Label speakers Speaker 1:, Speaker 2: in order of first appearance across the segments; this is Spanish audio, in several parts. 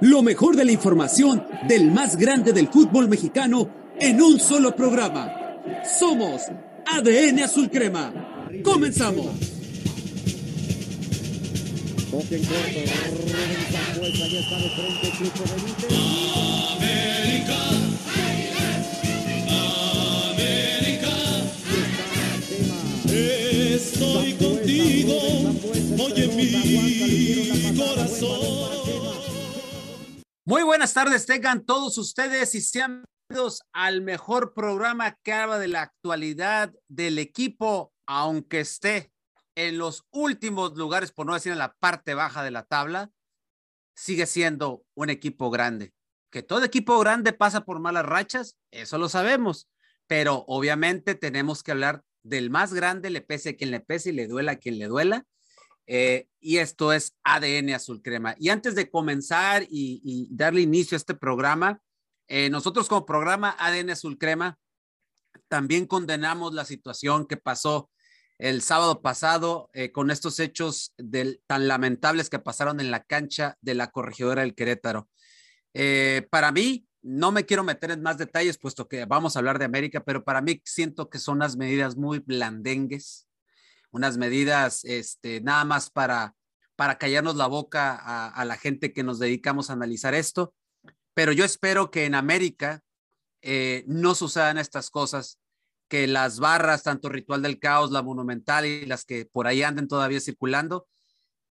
Speaker 1: Lo mejor de la información del más grande del fútbol mexicano en un solo programa. Somos ADN Azul Crema. Comenzamos.
Speaker 2: Estoy contigo, oye mi corazón.
Speaker 3: Muy buenas tardes, tengan todos ustedes y sean bienvenidos al mejor programa que habla de la actualidad del equipo, aunque esté en los últimos lugares, por no decir en la parte baja de la tabla, sigue siendo un equipo grande. Que todo equipo grande pasa por malas rachas, eso lo sabemos, pero obviamente tenemos que hablar del más grande, le pese a quien le pese y le duela a quien le duela. Eh, y esto es ADN Azul Crema. Y antes de comenzar y, darle inicio a este programa, eh, nosotros como programa ADN Azul Crema también condenamos la situación que pasó el sábado pasado eh, con estos hechos tan lamentables que pasaron en la cancha de la corregidora del Querétaro. para mí, no me quiero meter en más detalles, puesto que vamos a hablar de América, pero para mí siento que son unas medidas muy blandengues, unas medidas este, nada más para, para callarnos la boca a, la gente que nos dedicamos a analizar esto. Pero yo espero que en América eh, no sucedan estas cosas, que las barras, tanto Ritual del Caos, la Monumental y las que por ahí anden todavía circulando,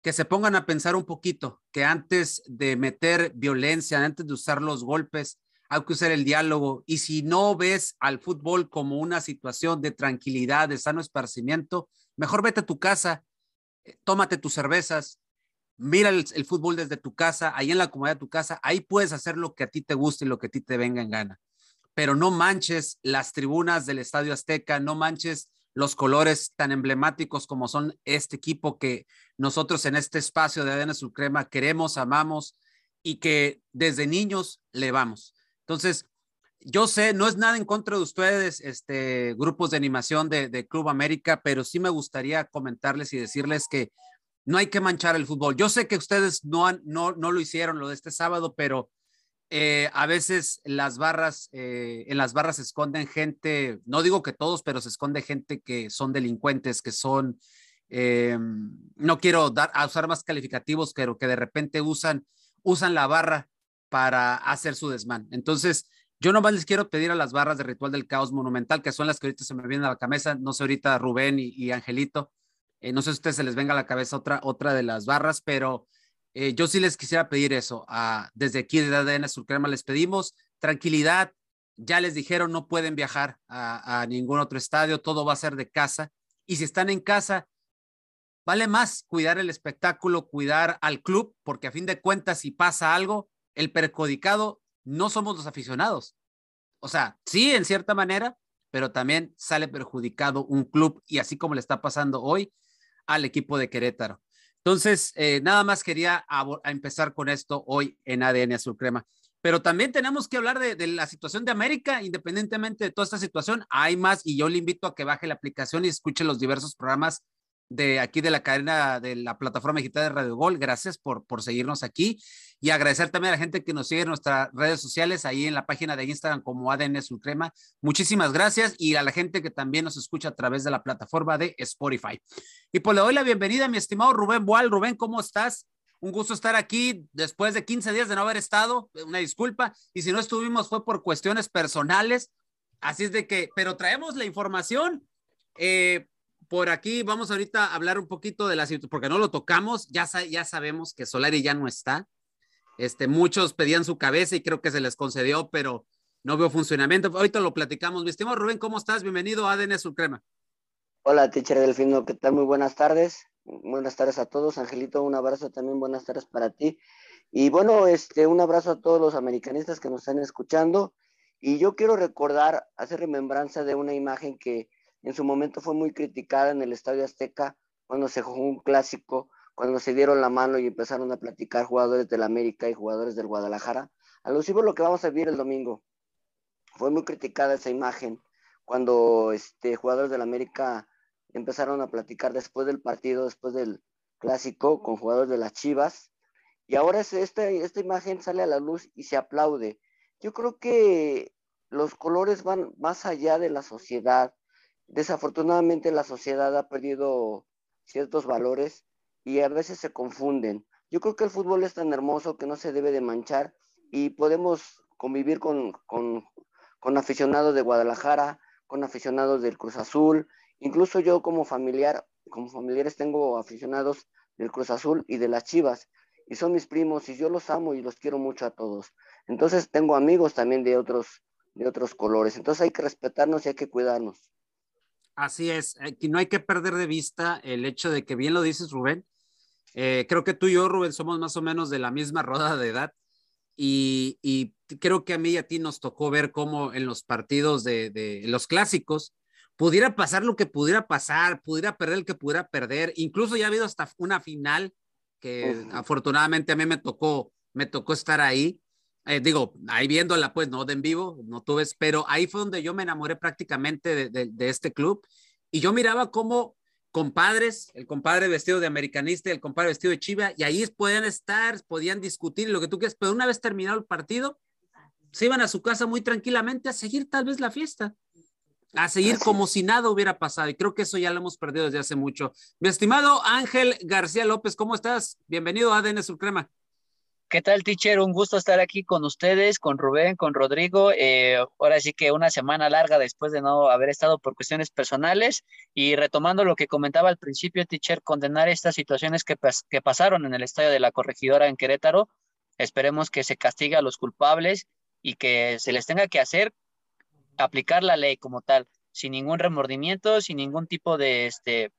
Speaker 3: que se pongan a pensar un poquito, que antes de meter violencia, antes de usar los golpes, hay que usar el diálogo. Y si no ves al fútbol como una situación de tranquilidad, de sano esparcimiento, mejor vete a tu casa, eh, tómate tus cervezas, mira el, fútbol desde tu casa, ahí en la comodidad de tu casa, ahí puedes hacer lo que a ti te guste y lo que a ti te venga en gana. Pero no manches las tribunas del Estadio Azteca, no manches los colores tan emblemáticos como son este equipo que nosotros en este espacio de ADN Sulcrema queremos, amamos y que desde niños le vamos. Entonces, yo sé, no es nada en contra de ustedes, este, grupos de animación de, Club América, pero sí me gustaría comentarles y decirles que no hay que manchar el fútbol. Yo sé que ustedes no, no, no lo hicieron lo de este sábado, pero eh, a veces las barras, eh, en las barras se esconden gente, no digo que todos, pero se esconde gente que son delincuentes, que son, eh, no quiero dar, a usar más calificativos, pero que de repente usan, usan la barra para hacer su desmán. Entonces, yo nomás les quiero pedir a las barras de Ritual del Caos Monumental, que son las que ahorita se me vienen a la cabeza, no sé ahorita Rubén y, Angelito, eh, no sé si a ustedes se les venga a la cabeza otra, otra de las barras, pero eh, yo sí les quisiera pedir eso. desde aquí, de ADN Crema les pedimos tranquilidad. Ya les dijeron, no pueden viajar a, a ningún otro estadio, todo va a ser de casa. Y si están en casa, vale más cuidar el espectáculo, cuidar al club, porque a fin de cuentas, si pasa algo, el perjudicado no somos los aficionados. O sea, sí, en cierta manera, pero también sale perjudicado un club y así como le está pasando hoy al equipo de Querétaro. Entonces, eh, nada más quería empezar con esto hoy en ADN Azul Crema. Pero también tenemos que hablar de, de, la situación de América, independientemente de toda esta situación. Hay más y yo le invito a que baje la aplicación y escuche los diversos programas de aquí de la cadena de la plataforma digital de Radio Gol. Gracias por, por seguirnos aquí y agradecer también a la gente que nos sigue en nuestras redes sociales, ahí en la página de Instagram como ADN Sulcrema. Muchísimas gracias y a la gente que también nos escucha a través de la plataforma de Spotify. Y pues le doy la bienvenida a mi estimado Rubén Boal. Rubén, ¿cómo estás? Un gusto estar aquí después de 15 días de no haber estado. Una disculpa. Y si no estuvimos fue por cuestiones personales. Así es de que, pero traemos la información. Eh, por aquí vamos ahorita a hablar un poquito de la situación, porque no lo tocamos, ya, ya sabemos que Solari ya no está. Este, muchos pedían su cabeza y creo que se les concedió, pero no veo funcionamiento. Ahorita lo platicamos. Mi estimado Rubén, ¿cómo estás? Bienvenido a ADN Sulcrema.
Speaker 4: Hola, teacher Delfino, ¿qué tal? Muy buenas tardes. Buenas tardes a todos. Angelito, un abrazo también, buenas tardes para ti. Y bueno, este, un abrazo a todos los americanistas que nos están escuchando. Y yo quiero recordar, hacer remembranza de una imagen que en su momento fue muy criticada en el Estadio Azteca cuando se jugó un clásico, cuando se dieron la mano y empezaron a platicar jugadores del América y jugadores del Guadalajara. Alusivo a lo que vamos a vivir el domingo. Fue muy criticada esa imagen cuando este, jugadores del América empezaron a platicar después del partido, después del clásico, con jugadores de las Chivas. y ahora esta, esta imagen sale a la luz y se aplaude. Yo creo que los colores van más allá de la sociedad. Desafortunadamente la sociedad ha perdido ciertos valores y a veces se confunden. Yo creo que el fútbol es tan hermoso que no se debe de manchar y podemos convivir con, con, aficionados de Guadalajara, con aficionados del Cruz Azul, incluso yo como familiar, como familiares tengo aficionados del Cruz Azul y de las Chivas, y son mis primos y yo los amo y los quiero mucho a todos. Entonces tengo amigos también de otros, de otros colores, entonces hay que respetarnos y hay que cuidarnos.
Speaker 3: Así es, eh, no hay que perder de vista el hecho de que bien lo dices Rubén, eh, creo que tú y yo Rubén somos más o menos de la misma roda de edad y, y creo que a mí y a ti nos tocó ver cómo en los partidos de, de los clásicos, pudiera pasar lo que pudiera pasar, pudiera perder el que pudiera perder, incluso ya ha habido hasta una final que afortunadamente a mí me tocó, me tocó estar ahí. Eh, digo, ahí viéndola, pues no de en vivo, no tuve, pero ahí fue donde yo me enamoré prácticamente de, de, este club y yo miraba como compadres, el compadre vestido de americanista y el compadre vestido de chiva, y ahí podían estar, podían discutir lo que tú quieras, pero una vez terminado el partido, se iban a su casa muy tranquilamente a seguir tal vez la fiesta a seguir como si nada hubiera pasado. Y creo que eso ya lo hemos perdido desde hace mucho. Mi estimado Ángel García López, ¿cómo estás? Bienvenido a ADN Suprema.
Speaker 5: ¿Qué tal, teacher? Un gusto estar aquí con ustedes, con Rubén, con Rodrigo. Eh, ahora sí que una semana larga después de no haber estado por cuestiones personales y retomando lo que comentaba al principio, teacher, condenar estas situaciones que, pasaron en el estadio de la corregidora en Querétaro. Esperemos que se castigue a los culpables y que se les tenga que hacer aplicar la ley como tal, sin ningún remordimiento, sin ningún tipo de, este,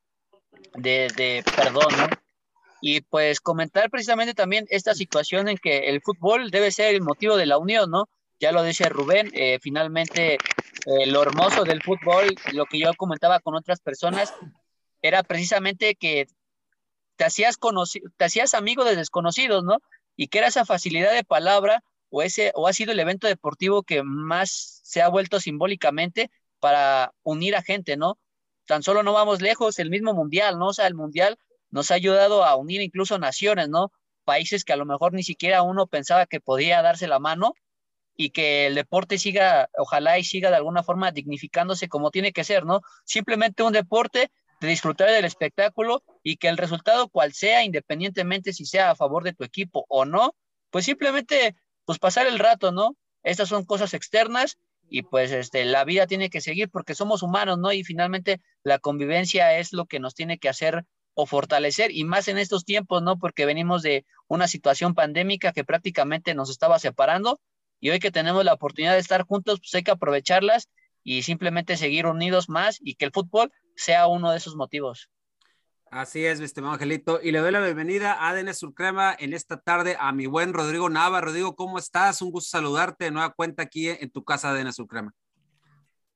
Speaker 5: de, perdón, Y pues comentar precisamente también esta situación en que el fútbol debe ser el motivo de la unión, ¿no? Ya lo dice Rubén, eh, finalmente eh, lo hermoso del fútbol, lo que yo comentaba con otras personas, era precisamente que te hacías, te hacías amigo de desconocidos, ¿no? Y que era esa facilidad de palabra o, ese, o ha sido el evento deportivo que más se ha vuelto simbólicamente para unir a gente, ¿no? Tan solo no vamos lejos, el mismo mundial, ¿no? O sea, el mundial nos ha ayudado a unir incluso naciones, ¿no? Países que a lo mejor ni siquiera uno pensaba que podía darse la mano y que el deporte siga, ojalá y siga de alguna forma dignificándose como tiene que ser, ¿no? Simplemente un deporte de disfrutar del espectáculo y que el resultado cual sea, independientemente si sea a favor de tu equipo o no, pues simplemente pues pasar el rato, ¿no? Estas son cosas externas y pues este, la vida tiene que seguir porque somos humanos, ¿no? Y finalmente la convivencia es lo que nos tiene que hacer o fortalecer y más en estos tiempos, ¿no? Porque venimos de una situación pandémica que prácticamente nos estaba separando y hoy que tenemos la oportunidad de estar juntos, pues hay que aprovecharlas y simplemente seguir unidos más y que el fútbol sea uno de esos motivos.
Speaker 3: Así es, mi estimado Angelito. Y le doy la bienvenida a ADN Surcrema en esta tarde a mi buen Rodrigo Nava. Rodrigo, ¿cómo estás? Un gusto saludarte de nueva cuenta aquí en tu casa ADN Surcrema.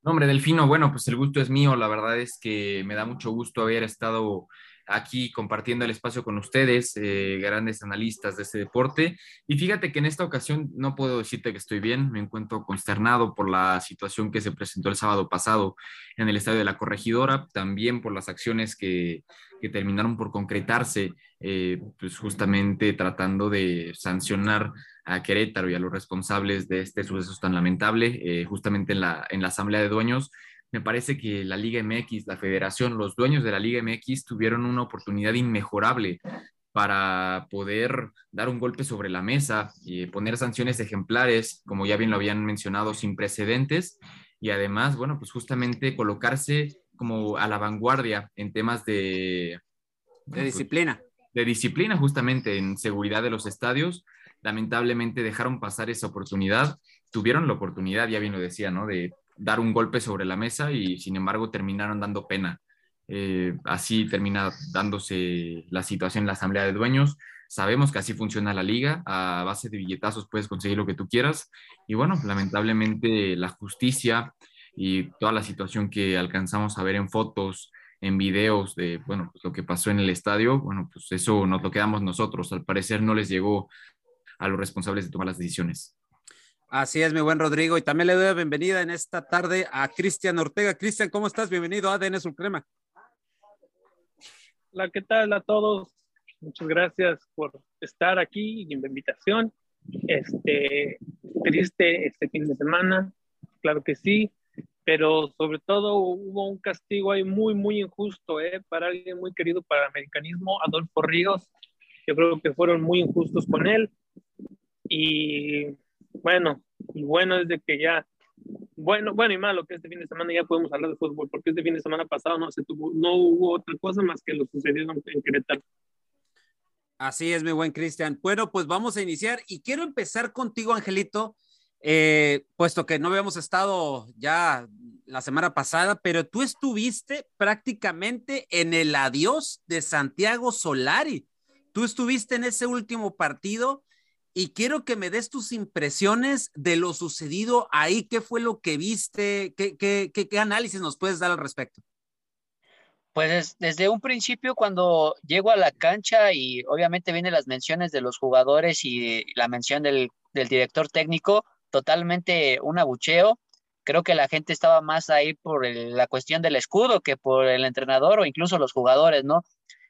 Speaker 6: No, hombre, Delfino, bueno, pues el gusto es mío. La verdad es que me da mucho gusto haber estado aquí compartiendo el espacio con ustedes, eh, grandes analistas de este deporte. Y fíjate que en esta ocasión no puedo decirte que estoy bien, me encuentro consternado por la situación que se presentó el sábado pasado en el estadio de la corregidora, también por las acciones que, que terminaron por concretarse, eh, pues justamente tratando de sancionar a Querétaro y a los responsables de este suceso tan lamentable, eh, justamente en la, en la Asamblea de Dueños me parece que la Liga MX, la federación, los dueños de la Liga MX tuvieron una oportunidad inmejorable para poder dar un golpe sobre la mesa y poner sanciones ejemplares, como ya bien lo habían mencionado, sin precedentes, y además, bueno, pues justamente colocarse como a la vanguardia en temas de...
Speaker 3: De pues, disciplina.
Speaker 6: De disciplina, justamente en seguridad de los estadios. Lamentablemente dejaron pasar esa oportunidad. Tuvieron la oportunidad, ya bien lo decía, ¿no? De dar un golpe sobre la mesa y sin embargo terminaron dando pena. Eh, así termina dándose la situación en la asamblea de dueños. Sabemos que así funciona la liga, a base de billetazos puedes conseguir lo que tú quieras. Y bueno, lamentablemente la justicia y toda la situación que alcanzamos a ver en fotos, en videos de, bueno, pues lo que pasó en el estadio, bueno, pues eso nos lo quedamos nosotros. Al parecer no les llegó a los responsables de tomar las decisiones.
Speaker 3: Así es, mi buen Rodrigo. Y también le doy la bienvenida en esta tarde a Cristian Ortega. Cristian, ¿cómo estás? Bienvenido a ADN Suprema.
Speaker 7: Hola, ¿qué tal a todos? muchas gracias por estar aquí y la invitación. Este, triste este fin de semana, claro que sí, pero sobre todo hubo un castigo ahí muy, muy injusto, ¿eh? Para alguien muy querido para el americanismo, Adolfo Ríos. Yo creo que fueron muy injustos con él. Y bueno, y bueno es que ya, bueno, bueno y malo que este fin de semana ya podemos hablar de fútbol, porque este fin de semana pasado no se tuvo, no hubo otra cosa más que lo sucedido en Querétaro.
Speaker 3: Así es, mi buen Cristian. Bueno, pues vamos a iniciar y quiero empezar contigo, Angelito, eh, puesto que no habíamos estado ya la semana pasada, pero tú estuviste prácticamente en el adiós de Santiago Solari. Tú estuviste en ese último partido y quiero que me des tus impresiones de lo sucedido ahí. ¿Qué fue lo que viste? ¿Qué, qué, qué, qué análisis nos puedes dar al respecto?
Speaker 5: Pues desde un principio cuando llego a la cancha y obviamente vienen las menciones de los jugadores y la mención del, director técnico, totalmente un abucheo. Creo que la gente estaba más ahí por la cuestión del escudo que por el entrenador o incluso los jugadores, ¿no?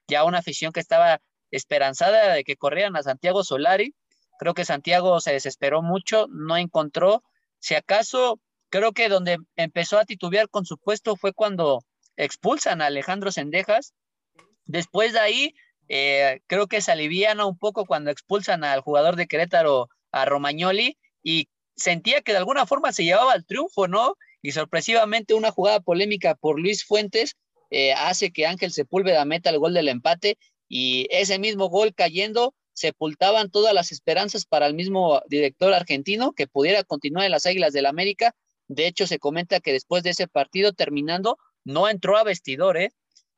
Speaker 5: Ya una afición que estaba esperanzada de que corrieran a Santiago Solari. Creo que Santiago se desesperó mucho, no encontró. Si acaso, creo que donde empezó a titubear con su puesto fue cuando expulsan a Alejandro Sendejas. Después de ahí, eh, creo que se aliviana un poco cuando expulsan al jugador de Querétaro, a Romagnoli, y sentía que de alguna forma se llevaba al triunfo, ¿no? Y sorpresivamente una jugada polémica por Luis Fuentes eh, hace que Ángel Sepúlveda meta el gol del empate y ese mismo gol cayendo sepultaban todas las esperanzas para el mismo director argentino que pudiera continuar en las Águilas del América. De hecho, se comenta que después de ese partido terminando, no entró a vestidor, ¿eh?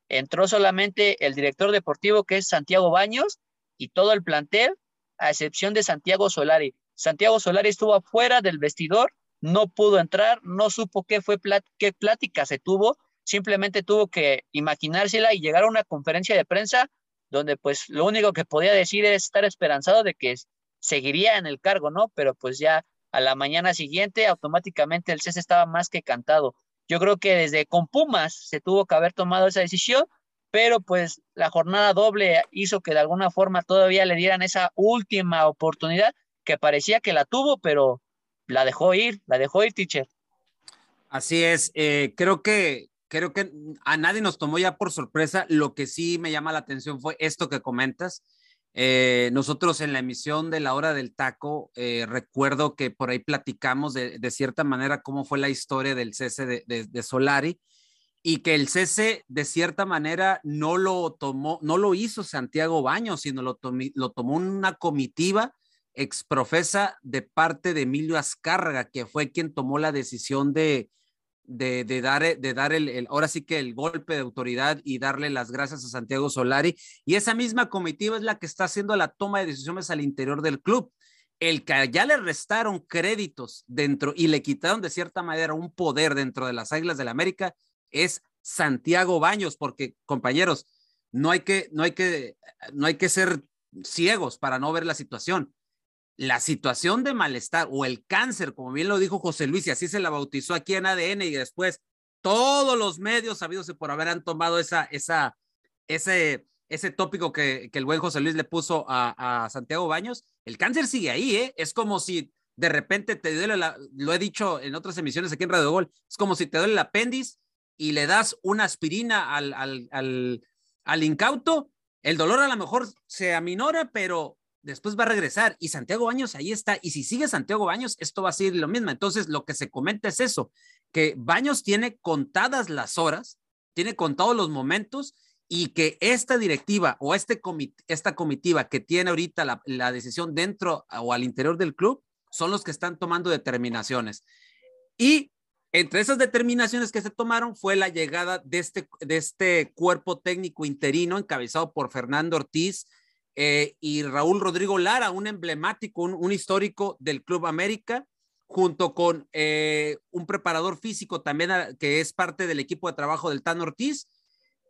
Speaker 5: entró solamente el director deportivo que es Santiago Baños y todo el plantel, a excepción de Santiago Solari. Santiago Solari estuvo afuera del vestidor, no pudo entrar, no supo qué fue qué plática se tuvo, simplemente tuvo que imaginársela y llegar a una conferencia de prensa donde pues lo único que podía decir es estar esperanzado de que seguiría en el cargo, ¿no? Pero pues ya a la mañana siguiente automáticamente el cese estaba más que cantado. Yo creo que desde con Pumas se tuvo que haber tomado esa decisión, pero pues la jornada doble hizo que de alguna forma todavía le dieran esa última oportunidad que parecía que la tuvo, pero la dejó ir, la dejó ir, teacher.
Speaker 3: Así es, eh, creo que creo que a nadie nos tomó ya por sorpresa. Lo que sí me llama la atención fue esto que comentas. Eh, nosotros en la emisión de la hora del taco, eh, recuerdo que por ahí platicamos de, cierta manera cómo fue la historia del cese de, Solari y que el cese de cierta manera no lo tomó, no lo hizo Santiago Baños, sino lo, lo tomó una comitiva exprofesa de parte de Emilio Azcárraga, que fue quien tomó la decisión de, de, dar, eh, de dar el, ahora sí que el golpe de autoridad y darle las gracias a Santiago Solari. Y esa misma comitiva es la que está haciendo la toma de decisiones al interior del club. El que ya le restaron créditos dentro y le quitaron de cierta manera un poder dentro de las Águilas del la América es Santiago Baños, porque compañeros, no hay que, no hay que, no hay que ser ciegos para no ver la situación la situación de malestar o el cáncer, como bien lo dijo José Luis, y así se la bautizó aquí en ADN y después todos los medios sabidos por haber han tomado esa, esa, ese, ese tópico que, que el buen José Luis le puso a, a, Santiago Baños, el cáncer sigue ahí, ¿eh? Es como si de repente te duele, la, lo he dicho en otras emisiones aquí en Radio Gol, es como si te duele el apéndice y le das una aspirina al, al, al, al incauto, el dolor a lo mejor se aminora, pero después va a regresar y Santiago Baños ahí está. Y si sigue Santiago Baños, esto va a ser lo mismo. Entonces, lo que se comenta es eso, que Baños tiene contadas las horas, tiene contados los momentos y que esta directiva o este esta comitiva que tiene ahorita la, la, decisión dentro o al interior del club son los que están tomando determinaciones. Y entre esas determinaciones que se tomaron fue la llegada de este, de este cuerpo técnico interino encabezado por Fernando Ortiz, eh, y Raúl Rodrigo Lara, un emblemático, un, histórico del Club América, junto con eh, un preparador físico también que es parte del equipo de trabajo del Tan Ortiz.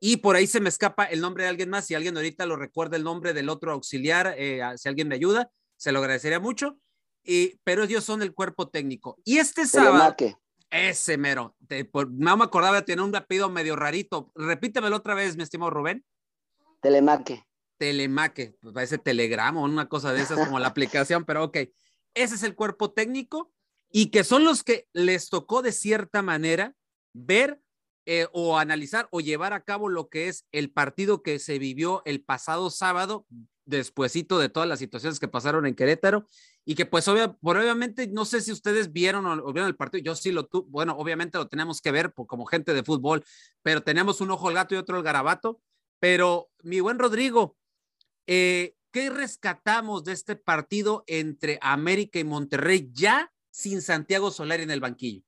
Speaker 3: Y por ahí se me escapa el nombre de alguien más. Si alguien ahorita lo recuerda el nombre del otro auxiliar, eh, si alguien me ayuda, se lo agradecería mucho. Y, pero ellos son el cuerpo técnico. Y este sábado, ese mero, no me acordaba de tener un apellido medio rarito. Repítemelo otra vez, mi estimado Rubén.
Speaker 4: Telemaque.
Speaker 3: Telemaque, pues parece Telegram o una cosa de esas como la aplicación, pero ok, ese es el cuerpo técnico y que son los que les tocó de cierta manera ver eh, o analizar o llevar a cabo lo que es el partido que se vivió el pasado sábado, despuesito de todas las situaciones que pasaron en Querétaro y que pues obviamente no sé si ustedes vieron o, vieron el partido, yo sí lo tuve, bueno, obviamente lo tenemos que ver como gente de fútbol, pero tenemos un ojo al gato y otro al garabato, pero mi buen Rodrigo, eh, ¿qué rescatamos de este partido entre América y Monterrey ya sin Santiago Solari en el banquillo?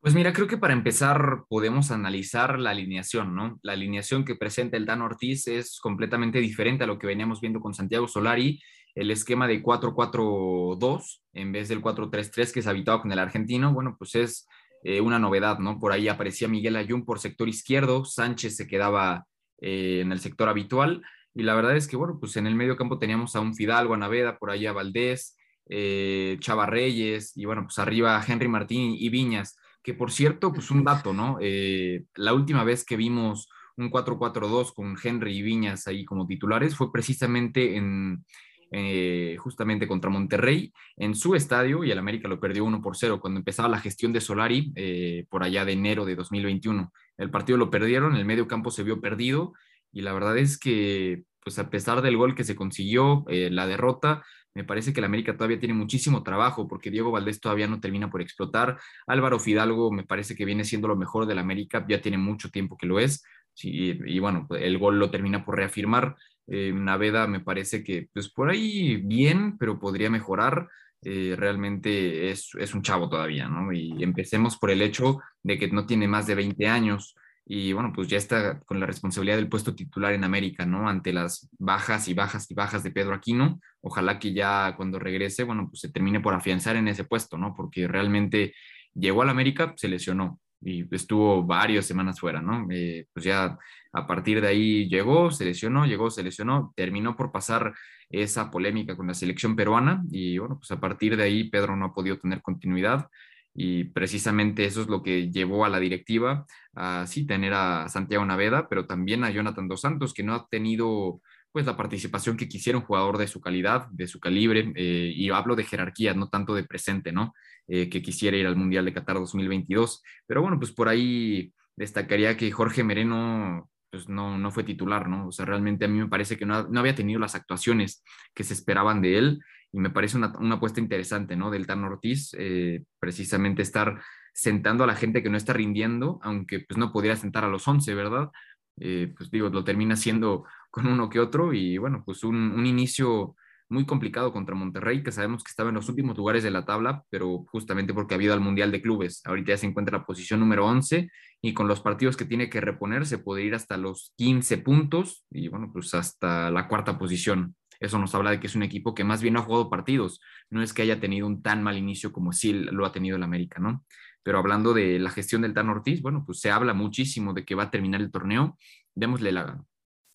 Speaker 6: Pues mira, creo que para empezar podemos analizar la alineación, ¿no? La alineación que presenta el Dan Ortiz es completamente diferente a lo que veníamos viendo con Santiago Solari, el esquema de 4-4-2 en vez del 4-3-3 que se habitaba con el argentino, bueno, pues es eh, una novedad, ¿no? Por ahí aparecía Miguel Ayun por sector izquierdo, Sánchez se quedaba eh, en el sector habitual, y la verdad es que, bueno, pues en el medio campo teníamos a un Fidalgo, a Naveda, por ahí a Valdés, eh, Chava Reyes, y bueno, pues arriba Henry Martín y Viñas que por cierto, pues un dato, ¿no? Eh, la última vez que vimos un 4-4-2 con Henry y Viñas ahí como titulares fue precisamente en, eh, justamente contra Monterrey en su estadio y el América lo perdió 1 por 0 cuando empezaba la gestión de Solari eh, por allá de enero de 2021. El partido lo perdieron, el medio campo se vio perdido y la verdad es que pues a pesar del gol que se consiguió, la derrota, me parece que el América todavía tiene muchísimo trabajo porque Diego Valdés todavía no termina por explotar. Álvaro Fidalgo me parece que viene siendo lo mejor del América, ya tiene mucho tiempo que lo es. y bueno, el gol lo termina por reafirmar. Eh, Naveda me parece que pues por ahí bien, pero podría mejorar. Eh, realmente es, es, un chavo todavía, ¿no? Y empecemos por el hecho de que no tiene más de 20 años y bueno, pues ya está con la responsabilidad del puesto titular en América, ¿no? Ante las bajas y bajas y bajas de Pedro Aquino, ojalá que ya cuando regrese, bueno, pues se termine por afianzar en ese puesto, ¿no? Porque realmente llegó al América, se lesionó y estuvo varias semanas fuera, ¿no? Eh, pues ya a partir de ahí llegó, se lesionó, llegó, se lesionó, terminó por pasar esa polémica con la selección peruana y bueno, pues a partir de ahí Pedro no ha podido tener continuidad y precisamente eso es lo que llevó a la directiva a sí tener a Santiago Naveda, pero también a Jonathan Dos Santos, que no ha tenido pues la participación que quisiera un jugador de su calidad, de su calibre, eh, y hablo de jerarquía, no tanto de presente, ¿no? Eh, que quisiera ir al Mundial de Qatar 2022. Pero bueno, pues por ahí destacaría que Jorge Mereno pues no, no fue titular, ¿no? O sea, realmente a mí me parece que no, no había tenido las actuaciones que se esperaban de él y me parece una, una apuesta interesante, ¿no? Del Tan Ortiz, eh, precisamente estar sentando a la gente que no está rindiendo, aunque pues no podría sentar a los 11, ¿verdad? Eh, pues digo, lo termina haciendo con uno que otro y bueno, pues un, un, inicio muy complicado contra Monterrey, que sabemos que estaba en los últimos lugares de la tabla, pero justamente porque ha habido al Mundial de Clubes. Ahorita ya se encuentra en la posición número 11 y con los partidos que tiene que reponer se puede ir hasta los 15 puntos y bueno, pues hasta la cuarta posición. Eso nos habla de que es un equipo que más bien ha jugado partidos, no es que haya tenido un tan mal inicio como sí lo ha tenido el América, ¿no? Pero hablando de la gestión del Tan Ortiz, bueno, pues se habla muchísimo de que va a terminar el torneo, démosle la,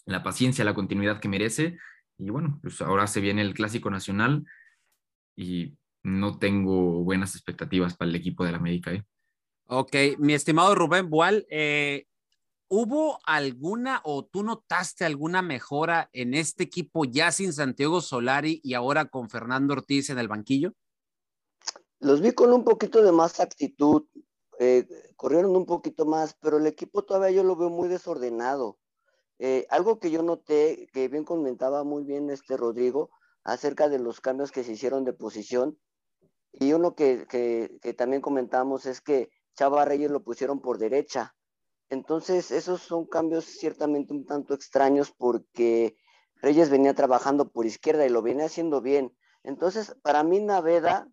Speaker 6: la paciencia, la continuidad que merece, y bueno, pues ahora se viene el Clásico Nacional y no tengo buenas expectativas para el equipo del América. ¿eh?
Speaker 3: Ok, mi estimado Rubén Boal, eh, ¿Hubo alguna o tú notaste alguna mejora en este equipo ya sin Santiago Solari y ahora con Fernando Ortiz en el banquillo?
Speaker 4: Los vi con un poquito de más actitud, eh, corrieron un poquito más, pero el equipo todavía yo lo veo muy desordenado. Eh, algo que yo noté, que bien comentaba muy bien este Rodrigo, acerca de los cambios que se hicieron de posición, y uno que, que, también comentamos es que Chava Reyes lo pusieron por derecha, entonces, esos son cambios ciertamente un tanto extraños porque Reyes venía trabajando por izquierda y lo venía haciendo bien. Entonces, para mí Naveda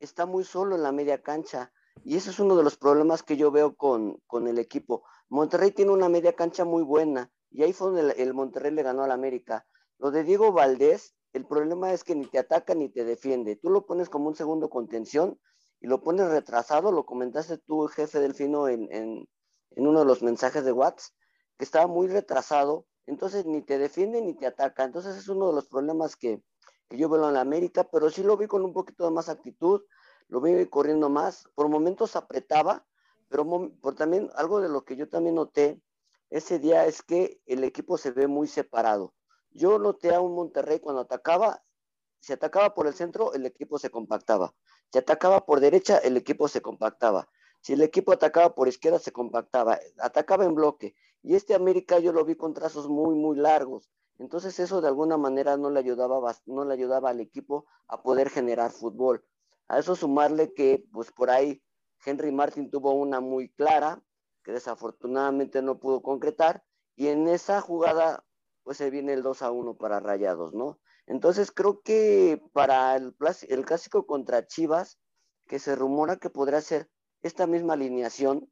Speaker 4: está muy solo en la media cancha y ese es uno de los problemas que yo veo con, el equipo. Monterrey tiene una media cancha muy buena y ahí fue donde el, Monterrey le ganó al América. Lo de Diego Valdés, el problema es que ni te ataca ni te defiende. Tú lo pones como un segundo contención y lo pones retrasado, lo comentaste tú, jefe Delfino, en, en, en uno de los mensajes de WhatsApp, que estaba muy retrasado, entonces ni te defiende ni te ataca. Entonces es uno de los problemas que, yo veo en la América, pero sí lo vi con un poquito de más actitud, lo vi corriendo más, por momentos apretaba, pero por también algo de lo que yo también noté ese día es que el equipo se ve muy separado. Yo noté a un Monterrey cuando atacaba, si atacaba por el centro, el equipo se compactaba. Si atacaba por derecha, el equipo se compactaba. Si el equipo atacaba por izquierda, se compactaba. Atacaba en bloque. Y este América yo lo vi con trazos muy, muy largos. Entonces eso de alguna manera no le ayudaba, no le ayudaba al equipo a poder generar fútbol. A eso sumarle que pues por ahí Henry Martin tuvo una muy clara que desafortunadamente no pudo concretar y en esa jugada pues se viene el 2 a 1 para Rayados, ¿no? Entonces creo que para el, el clásico contra Chivas, que se rumora que podría ser esta misma alineación,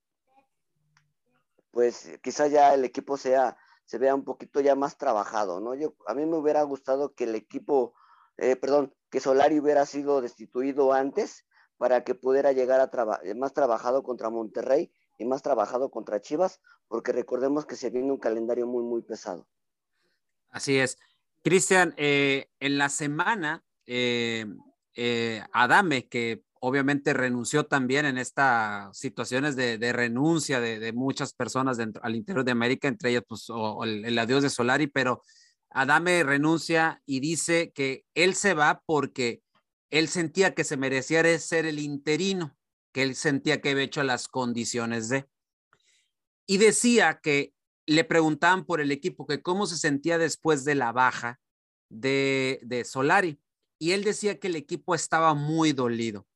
Speaker 4: pues quizá ya el equipo sea, se vea un poquito ya más trabajado, ¿no? Yo, a mí me hubiera gustado que el equipo, eh, perdón, que Solari hubiera sido destituido antes para que pudiera llegar a más trabajado contra Monterrey y más trabajado contra Chivas, porque recordemos que se viene un calendario muy, muy pesado.
Speaker 3: Así es. Cristian, eh, en la semana, eh, Adame, que obviamente renunció también en estas situaciones de, renuncia de, muchas personas dentro, al interior de América, entre ellas pues, el, adiós de Solari, pero Adame renuncia y dice que él se va porque él sentía que se merecía ser el interino, que él sentía que había hecho las condiciones de. Y decía que le preguntaban por el equipo que cómo se sentía después de la baja de, de Solari. Y él decía que el equipo estaba muy dolido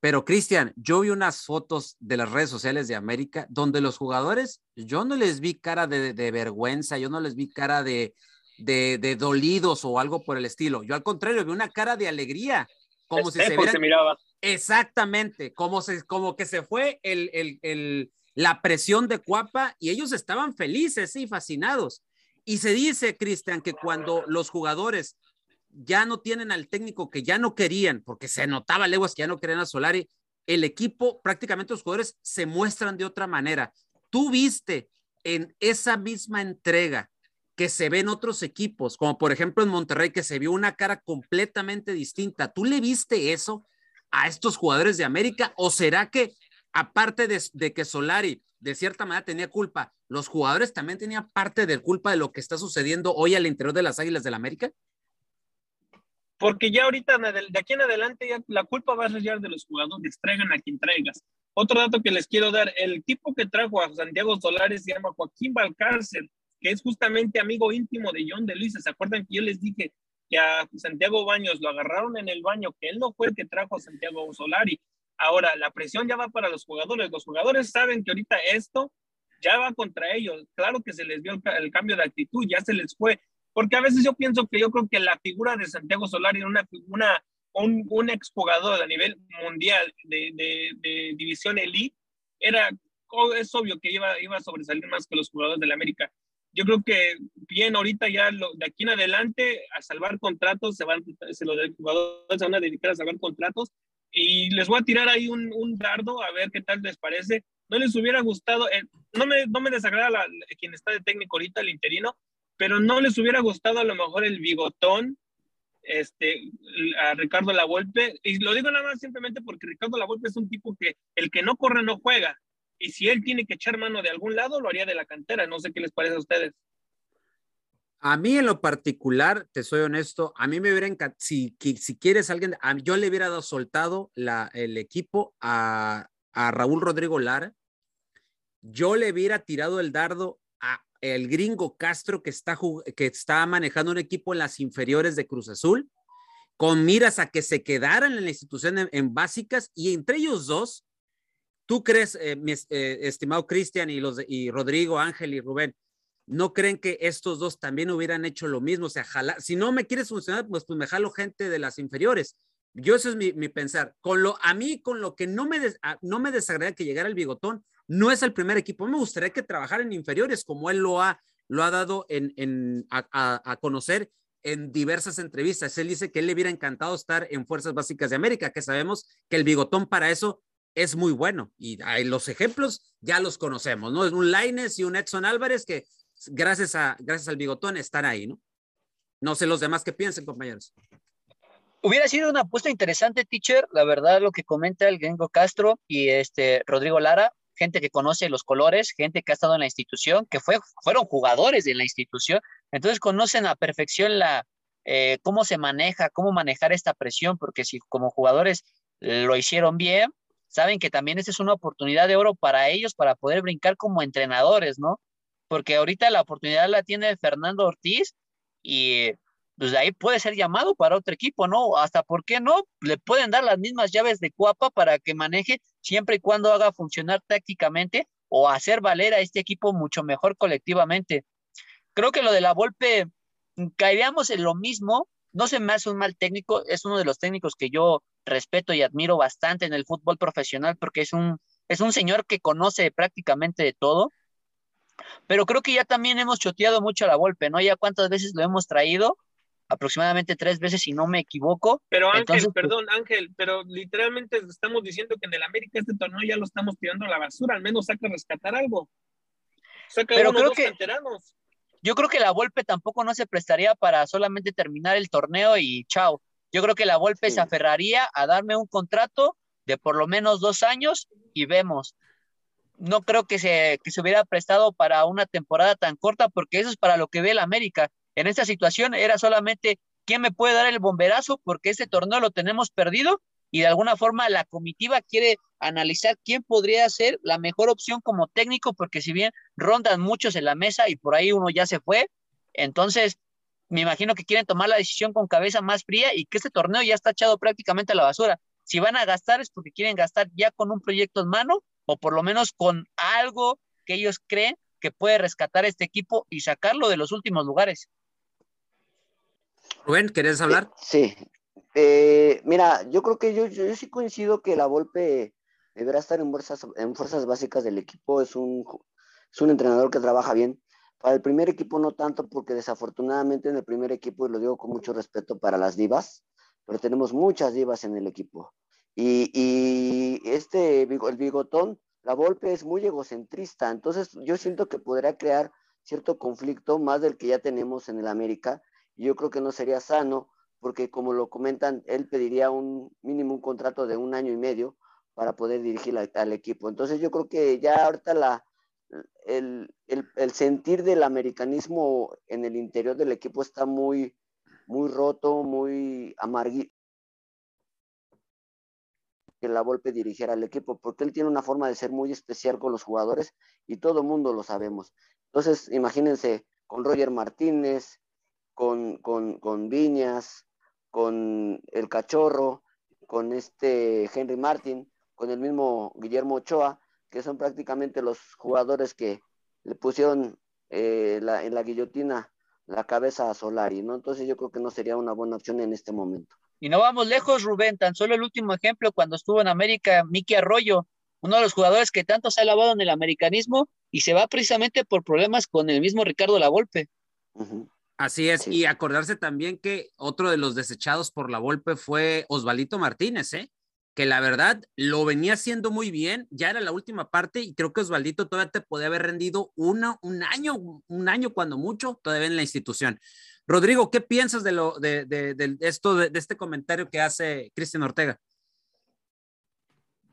Speaker 3: pero Cristian, yo vi unas fotos de las redes sociales de América donde los jugadores, yo no les vi cara de, vergüenza, yo no les vi cara de, de, dolidos o algo por el estilo. Yo al contrario, vi una cara de alegría, como si se,
Speaker 7: miraba.
Speaker 3: Exactamente, como, se, como que se fue el, el, el, la presión de Cuapa y ellos estaban felices y fascinados. Y se dice, Cristian, que cuando los jugadores ya no tienen al técnico que ya no querían, porque se notaba leguas que ya no querían a Solari, el equipo, prácticamente los jugadores se muestran de otra manera. Tú viste en esa misma entrega que se ve en otros equipos, como por ejemplo en Monterrey, que se vio una cara completamente distinta. ¿Tú le viste eso a estos jugadores de América? ¿O será que, aparte de, que Solari de cierta manera tenía culpa, los jugadores también tenían parte de culpa de lo que está sucediendo hoy al interior de las Águilas del América?
Speaker 7: Porque ya ahorita, de aquí en adelante, ya la culpa va a ser de los jugadores, traigan a quien traigas. Otro dato que les quiero dar, el tipo que trajo a Santiago Solares se llama Joaquín Valcárcel, que es justamente amigo íntimo de John de Luis. ¿Se acuerdan que yo les dije que a Santiago Baños lo agarraron en el baño, que él no fue el que trajo a Santiago Solari? Ahora, la presión ya va para los jugadores. Los jugadores saben que ahorita esto ya va contra ellos. Claro que se les vio el cambio de actitud, ya se les fue porque a veces yo pienso que yo creo que la figura de Santiago Solari era una, una, un, un exjugador a nivel mundial de, de, división elite, era, oh, es obvio que iba, iba a sobresalir más que los jugadores de la América. Yo creo que bien, ahorita ya de aquí en adelante a salvar contratos, se van, se los jugadores van a dedicar a salvar contratos y les voy a tirar ahí un, un dardo a ver qué tal les parece. No les hubiera gustado, eh, no, me, no me desagrada la, quien está de técnico ahorita, el interino, pero no les hubiera gustado a lo mejor el bigotón este, a Ricardo Lavolpe, y lo digo nada más simplemente porque Ricardo Lavolpe es un tipo que el que no corre no juega, y si él tiene que echar mano de algún lado, lo haría de la cantera, no sé qué les parece a ustedes.
Speaker 3: A mí en lo particular, te soy honesto, a mí me hubiera encantado, si, si quieres alguien, yo le hubiera dado soltado la, el equipo a, a Raúl Rodrigo Lara, yo le hubiera tirado el dardo el gringo Castro que está, que está manejando un equipo en las inferiores de Cruz Azul, con miras a que se quedaran en la institución en, básicas y entre ellos dos, ¿tú crees, eh, mi eh, estimado Cristian y, los, y Rodrigo, Ángel y Rubén, no creen que estos dos también hubieran hecho lo mismo? O sea, si no me quieres funcionar, pues, pues me jalo gente de las inferiores. Yo eso es mi, pensar. Con lo, a mí, con lo que no me, no me desagrada que llegara el bigotón, no es el primer equipo. Me gustaría que trabajara en inferiores, como él lo ha, lo ha dado en, a, conocer en diversas entrevistas. Él dice que él le hubiera encantado estar en Fuerzas Básicas de América, que sabemos que el bigotón para eso es muy bueno. Y los ejemplos ya los conocemos, ¿no? Es un Laines y un Edson Álvarez que gracias, a, gracias al bigotón están ahí, ¿no? No sé los demás qué piensen, compañeros.
Speaker 5: Hubiera sido una apuesta interesante, teacher, la verdad, lo que comenta el gringo Castro y este Rodrigo Lara, gente que conoce los colores, gente que ha estado en la institución, que fue, fueron jugadores de la institución. Entonces conocen a perfección la, eh, cómo se maneja, cómo manejar esta presión, porque si como jugadores lo hicieron bien, saben que también esta es una oportunidad de oro para ellos para poder brincar como entrenadores, ¿no? Porque ahorita la oportunidad la tiene Fernando Ortiz y pues de ahí puede ser llamado para otro equipo, ¿no? Hasta, ¿por qué no? Le pueden dar las mismas llaves de Cuapa para que maneje siempre y cuando haga funcionar tácticamente o hacer valer a este equipo mucho mejor colectivamente. Creo que lo de la Volpe caeríamos en lo mismo. No se me hace un mal técnico, es uno de los técnicos que yo respeto y admiro bastante en el fútbol profesional porque es un, es un señor que conoce prácticamente de todo. Pero creo que ya también hemos choteado mucho a la Volpe, ¿no? Ya cuántas veces lo hemos traído aproximadamente tres veces, si no me equivoco.
Speaker 7: Pero Ángel, pues perdón, Ángel, pero literalmente estamos diciendo que en el América este torneo ya lo estamos tirando a la basura, al menos saca a rescatar algo. Saca
Speaker 5: pero
Speaker 7: uno
Speaker 5: creo
Speaker 7: dos
Speaker 5: que,
Speaker 7: canteranos.
Speaker 5: Yo creo que la Volpe tampoco no se prestaría para solamente terminar el torneo y chao. Yo creo que la Volpe
Speaker 4: Sí.
Speaker 5: se aferraría a darme un contrato de por lo menos dos años y vemos. No creo que se, que se hubiera prestado para una temporada tan corta porque eso es para lo que ve el América. En esta situación era solamente quién me puede dar el bomberazo porque este torneo lo tenemos perdido y de alguna forma la comitiva quiere analizar quién podría ser la mejor opción como técnico porque si bien rondan muchos en la mesa y por ahí uno ya se fue, entonces me imagino que quieren tomar la decisión con cabeza más fría y que este torneo ya está echado prácticamente a la basura. Si van a gastar es porque quieren gastar ya con un proyecto en mano o por lo menos con algo que ellos creen que puede rescatar este equipo y sacarlo de los últimos lugares.
Speaker 3: Rubén, ¿querés hablar?
Speaker 4: Sí. Eh, mira, yo creo que yo, yo, yo sí coincido que la Volpe deberá estar en fuerzas, en fuerzas básicas del equipo. Es un, es un entrenador que trabaja bien. Para el primer equipo no tanto, porque desafortunadamente en el primer equipo, y lo digo con mucho respeto para las divas, pero tenemos muchas divas en el equipo. Y, y este, el bigotón, la Volpe es muy egocentrista, entonces yo siento que podría crear cierto conflicto más del que ya tenemos en el América. Yo creo que no sería sano, porque como lo comentan, él pediría un mínimo un contrato de un año y medio para poder dirigir al equipo. Entonces yo creo que ya ahorita la, el, el, sentir del americanismo en el interior del equipo está muy, muy roto, muy amarguito que la Volpe dirigiera al equipo, porque él tiene una forma de ser muy especial con los jugadores y todo el mundo lo sabemos. Entonces, imagínense con Roger Martínez, con, con, con Viñas, con el Cachorro, con este Henry Martin, con el mismo Guillermo Ochoa, que son prácticamente los jugadores que le pusieron eh, la, en la guillotina la cabeza a Solari, ¿no? Entonces yo creo que no sería una buena opción en este momento.
Speaker 5: Y no vamos lejos, Rubén, tan solo el último ejemplo, cuando estuvo en América, Miki Arroyo, uno de los jugadores que tanto se ha lavado en el americanismo y se va precisamente por problemas con el mismo Ricardo Lavolpe.
Speaker 4: Uh -huh.
Speaker 3: Así es, sí. y acordarse también que otro de los desechados por la Volpe fue Osvalito Martínez, ¿eh? que la verdad lo venía haciendo muy bien, ya era la última parte y creo que Osvaldito todavía te podía haber rendido una, un año, un año cuando mucho, todavía en la institución. Rodrigo, ¿qué piensas de, lo, de, de, de esto, de, de, este comentario que hace Cristian Ortega?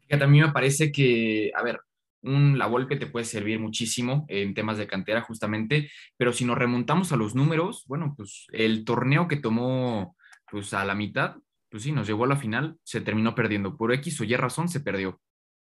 Speaker 6: Fíjate, a mí me parece que, a ver, un, la Volpe te puede servir muchísimo en temas de cantera justamente, pero si nos remontamos a los números, bueno, pues el torneo que tomó pues a la mitad, pues sí, nos llegó a la final, se terminó perdiendo. Por X o Y razón se perdió.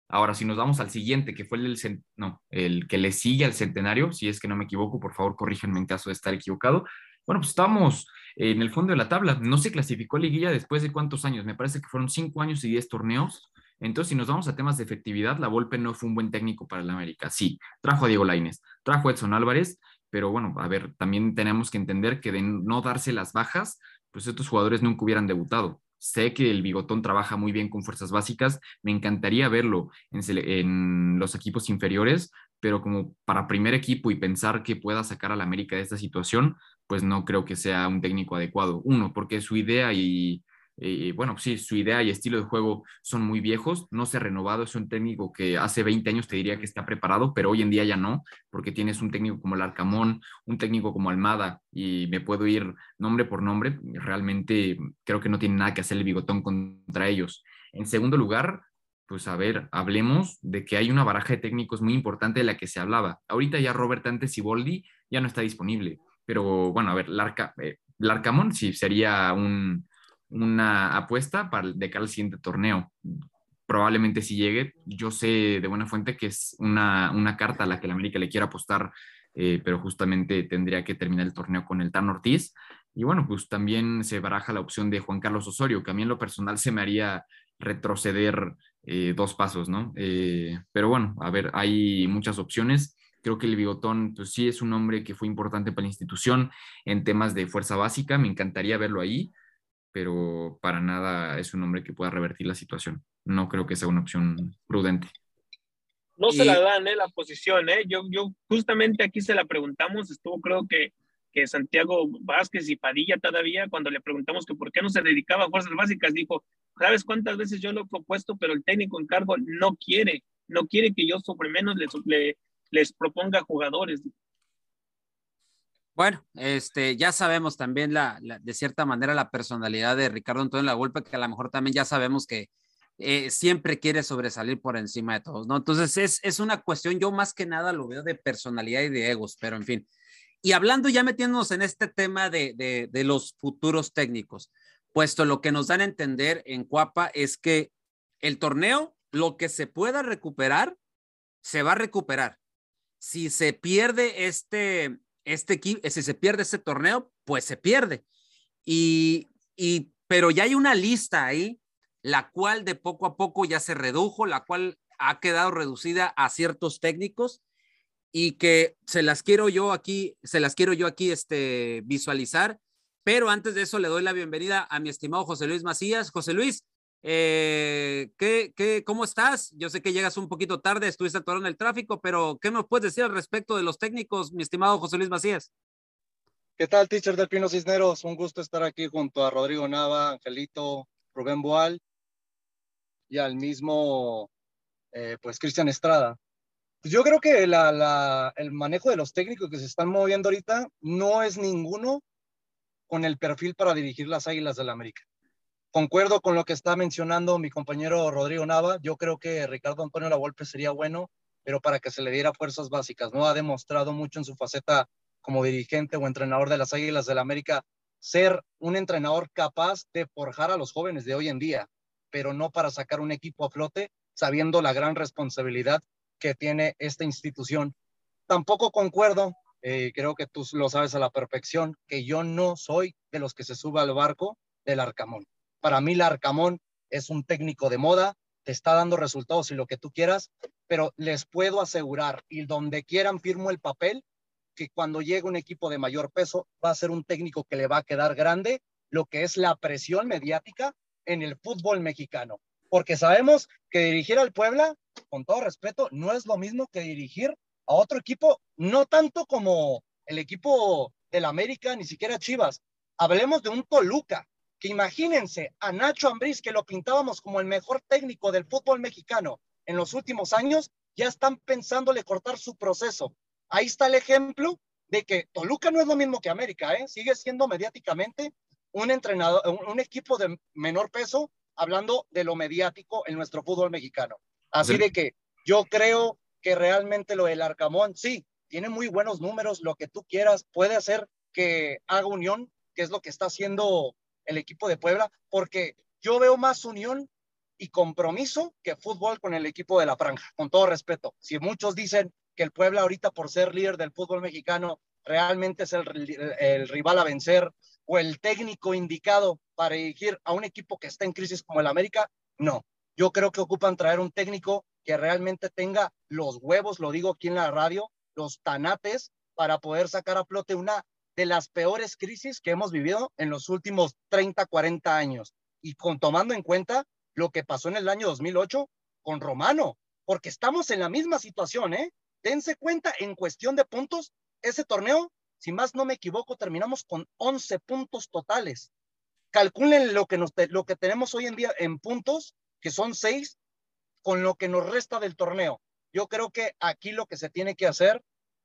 Speaker 6: Ahora, si nos vamos al siguiente, que fue el, no, el que le sigue al centenario, si es que no me equivoco, por favor, corríjanme en caso de estar equivocado. Bueno, pues estábamos en el fondo de la tabla. No se clasificó liguilla después de cuántos años. Me parece que fueron cinco años y diez torneos. Entonces, si nos vamos a temas de efectividad, la Volpe no fue un buen técnico para el América. Sí, trajo a Diego Lainez, trajo a Edson Álvarez, pero bueno, a ver, también tenemos que entender que de no darse las bajas, pues estos jugadores nunca hubieran debutado. Sé que el Bigotón trabaja muy bien con fuerzas básicas, me encantaría verlo en, en, los equipos inferiores, pero como para primer equipo y pensar que pueda sacar a la América de esta situación, pues no creo que sea un técnico adecuado. Uno, porque su idea y, bueno, sí, su idea y estilo de juego son muy viejos, no se ha renovado, es un técnico que hace 20 años te diría que está preparado, pero hoy en día ya no, porque tienes un técnico como el Arcamón, un técnico como Almada, y me puedo ir nombre por nombre, realmente creo que no tiene nada que hacer el bigotón contra ellos. En segundo lugar, pues a ver, hablemos de que hay una baraja de técnicos muy importante de la que se hablaba. Ahorita ya Robert Antes y Boldi ya no está disponible. pero bueno, a ver, Larca, eh, Larcamón sí sería un, una apuesta para, de cara al siguiente torneo. Probablemente si llegue, yo sé de buena fuente que es una, una carta a la que la América le quiere apostar, eh, pero justamente tendría que terminar el torneo con el Tan Ortiz. Y bueno, pues también se baraja la opción de Juan Carlos Osorio, que a mí en lo personal se me haría retroceder eh, dos pasos, ¿no? Eh, pero bueno, a ver, hay muchas opciones. Creo que el Bigotón, pues sí es un hombre que fue importante para la institución en temas de fuerza básica. Me encantaría verlo ahí, pero para nada es un hombre que pueda revertir la situación. No creo que sea una opción prudente.
Speaker 7: No se la dan, ¿eh? La posición, ¿eh? Yo, yo justamente aquí se la preguntamos, estuvo creo que, que Santiago Vázquez y Padilla todavía, cuando le preguntamos que por qué no se dedicaba a fuerzas básicas, dijo, ¿sabes cuántas veces yo lo he propuesto, pero el técnico en cargo no quiere, no quiere que yo sobre menos les, les proponga jugadores.
Speaker 3: Bueno, este, ya sabemos también la, de cierta manera la personalidad de Ricardo Antonio La Golpe, que a lo mejor también ya sabemos que eh, siempre quiere sobresalir por encima de todos, ¿no? Entonces es, es una cuestión, yo más que nada lo veo de personalidad y de egos, pero en fin. Y hablando ya metiéndonos en este tema de, de, de los futuros técnicos, puesto lo que nos dan a entender en Cuapa es que el torneo, lo que se pueda recuperar, se va a recuperar. Si se pierde este, este equipo, si se pierde este torneo, pues se pierde. Y, y, pero ya hay una lista ahí, la cual de poco a poco ya se redujo, la cual ha quedado reducida a ciertos técnicos y que se las quiero yo aquí, se las quiero yo aquí este, visualizar. Pero antes de eso le doy la bienvenida a mi estimado José Luis Macías. José Luis, eh, ¿qué, qué, ¿cómo estás? Yo sé que llegas un poquito tarde, estuviste atorado en el tráfico, pero ¿qué nos puedes decir al respecto de los técnicos, mi estimado José Luis Macías?
Speaker 8: ¿Qué tal, teacher del Pino Cisneros? Un gusto estar aquí junto a Rodrigo Nava, Angelito, Rubén Boal y al mismo, eh, pues, Cristian Estrada. Pues yo creo que el manejo de los técnicos que se están moviendo ahorita no es ninguno con el perfil para dirigir las Águilas del la América. Concuerdo con lo que está mencionando mi compañero Rodrigo Nava. Yo creo que Ricardo Antonio Lavolpe sería bueno, pero para que se le diera fuerzas básicas. No ha demostrado mucho en su faceta como dirigente o entrenador de las Águilas del la América ser un entrenador capaz de forjar a los jóvenes de hoy en día, pero no para sacar un equipo a flote, sabiendo la gran responsabilidad que tiene esta institución. Tampoco concuerdo, eh, creo que tú lo sabes a la perfección, que yo no soy de los que se suba al barco del Arcamón. Para mí, Larcamón es un técnico de moda, te está dando resultados y lo que tú quieras, pero les puedo asegurar, y donde quieran firmo el papel, que cuando llegue un equipo de mayor peso va a ser un técnico que le va a quedar grande lo que es la presión mediática en el fútbol mexicano. Porque sabemos que dirigir al Puebla, con todo respeto, no es lo mismo que dirigir a otro equipo, no tanto como el equipo del América, ni siquiera Chivas. Hablemos de un Toluca, que imagínense a Nacho Ambriz, que lo pintábamos como el mejor técnico del fútbol mexicano en los últimos años, ya están pensándole cortar su proceso. Ahí está el ejemplo de que Toluca no es lo mismo que América, ¿eh? sigue siendo mediáticamente un entrenador, un, equipo de menor peso, hablando de lo mediático en nuestro fútbol mexicano. Así de que yo creo que realmente lo del Arcamón, sí, tiene muy buenos números, lo que tú quieras, puede hacer que haga unión, que es lo que está haciendo el equipo de Puebla, porque yo veo más unión y compromiso que fútbol con el equipo de la franja, con todo respeto. Si muchos dicen que el Puebla ahorita por ser líder del fútbol mexicano realmente es el, el rival a vencer o el técnico indicado para dirigir a un equipo que está en crisis como el América, no. Yo creo que ocupan traer un técnico que realmente tenga los huevos, lo digo aquí en la radio, los tanates para poder sacar a flote una de las peores crisis que hemos vivido en los últimos 30, 40 años. Y con, tomando en cuenta lo que pasó en el año 2008 con Romano, porque estamos en la misma situación, ¿eh? Dense cuenta, en cuestión de puntos, ese torneo, si más no me equivoco, terminamos con 11 puntos totales. Calculen lo que, nos, lo que tenemos hoy en día en puntos, que son 6, con lo que nos resta del torneo. Yo creo que aquí lo que se tiene que hacer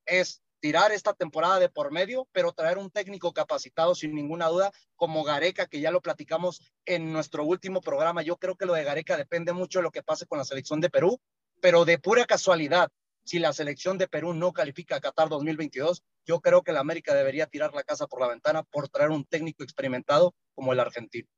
Speaker 8: es tirar esta temporada de por medio, pero traer un técnico capacitado sin ninguna duda, como Gareca, que ya lo platicamos en nuestro último programa. Yo creo que lo de Gareca depende mucho de lo que pase con la selección de Perú, pero de pura casualidad, si la selección de Perú no califica a Qatar 2022, yo creo que la América debería tirar la casa por la ventana por traer un técnico experimentado como el argentino.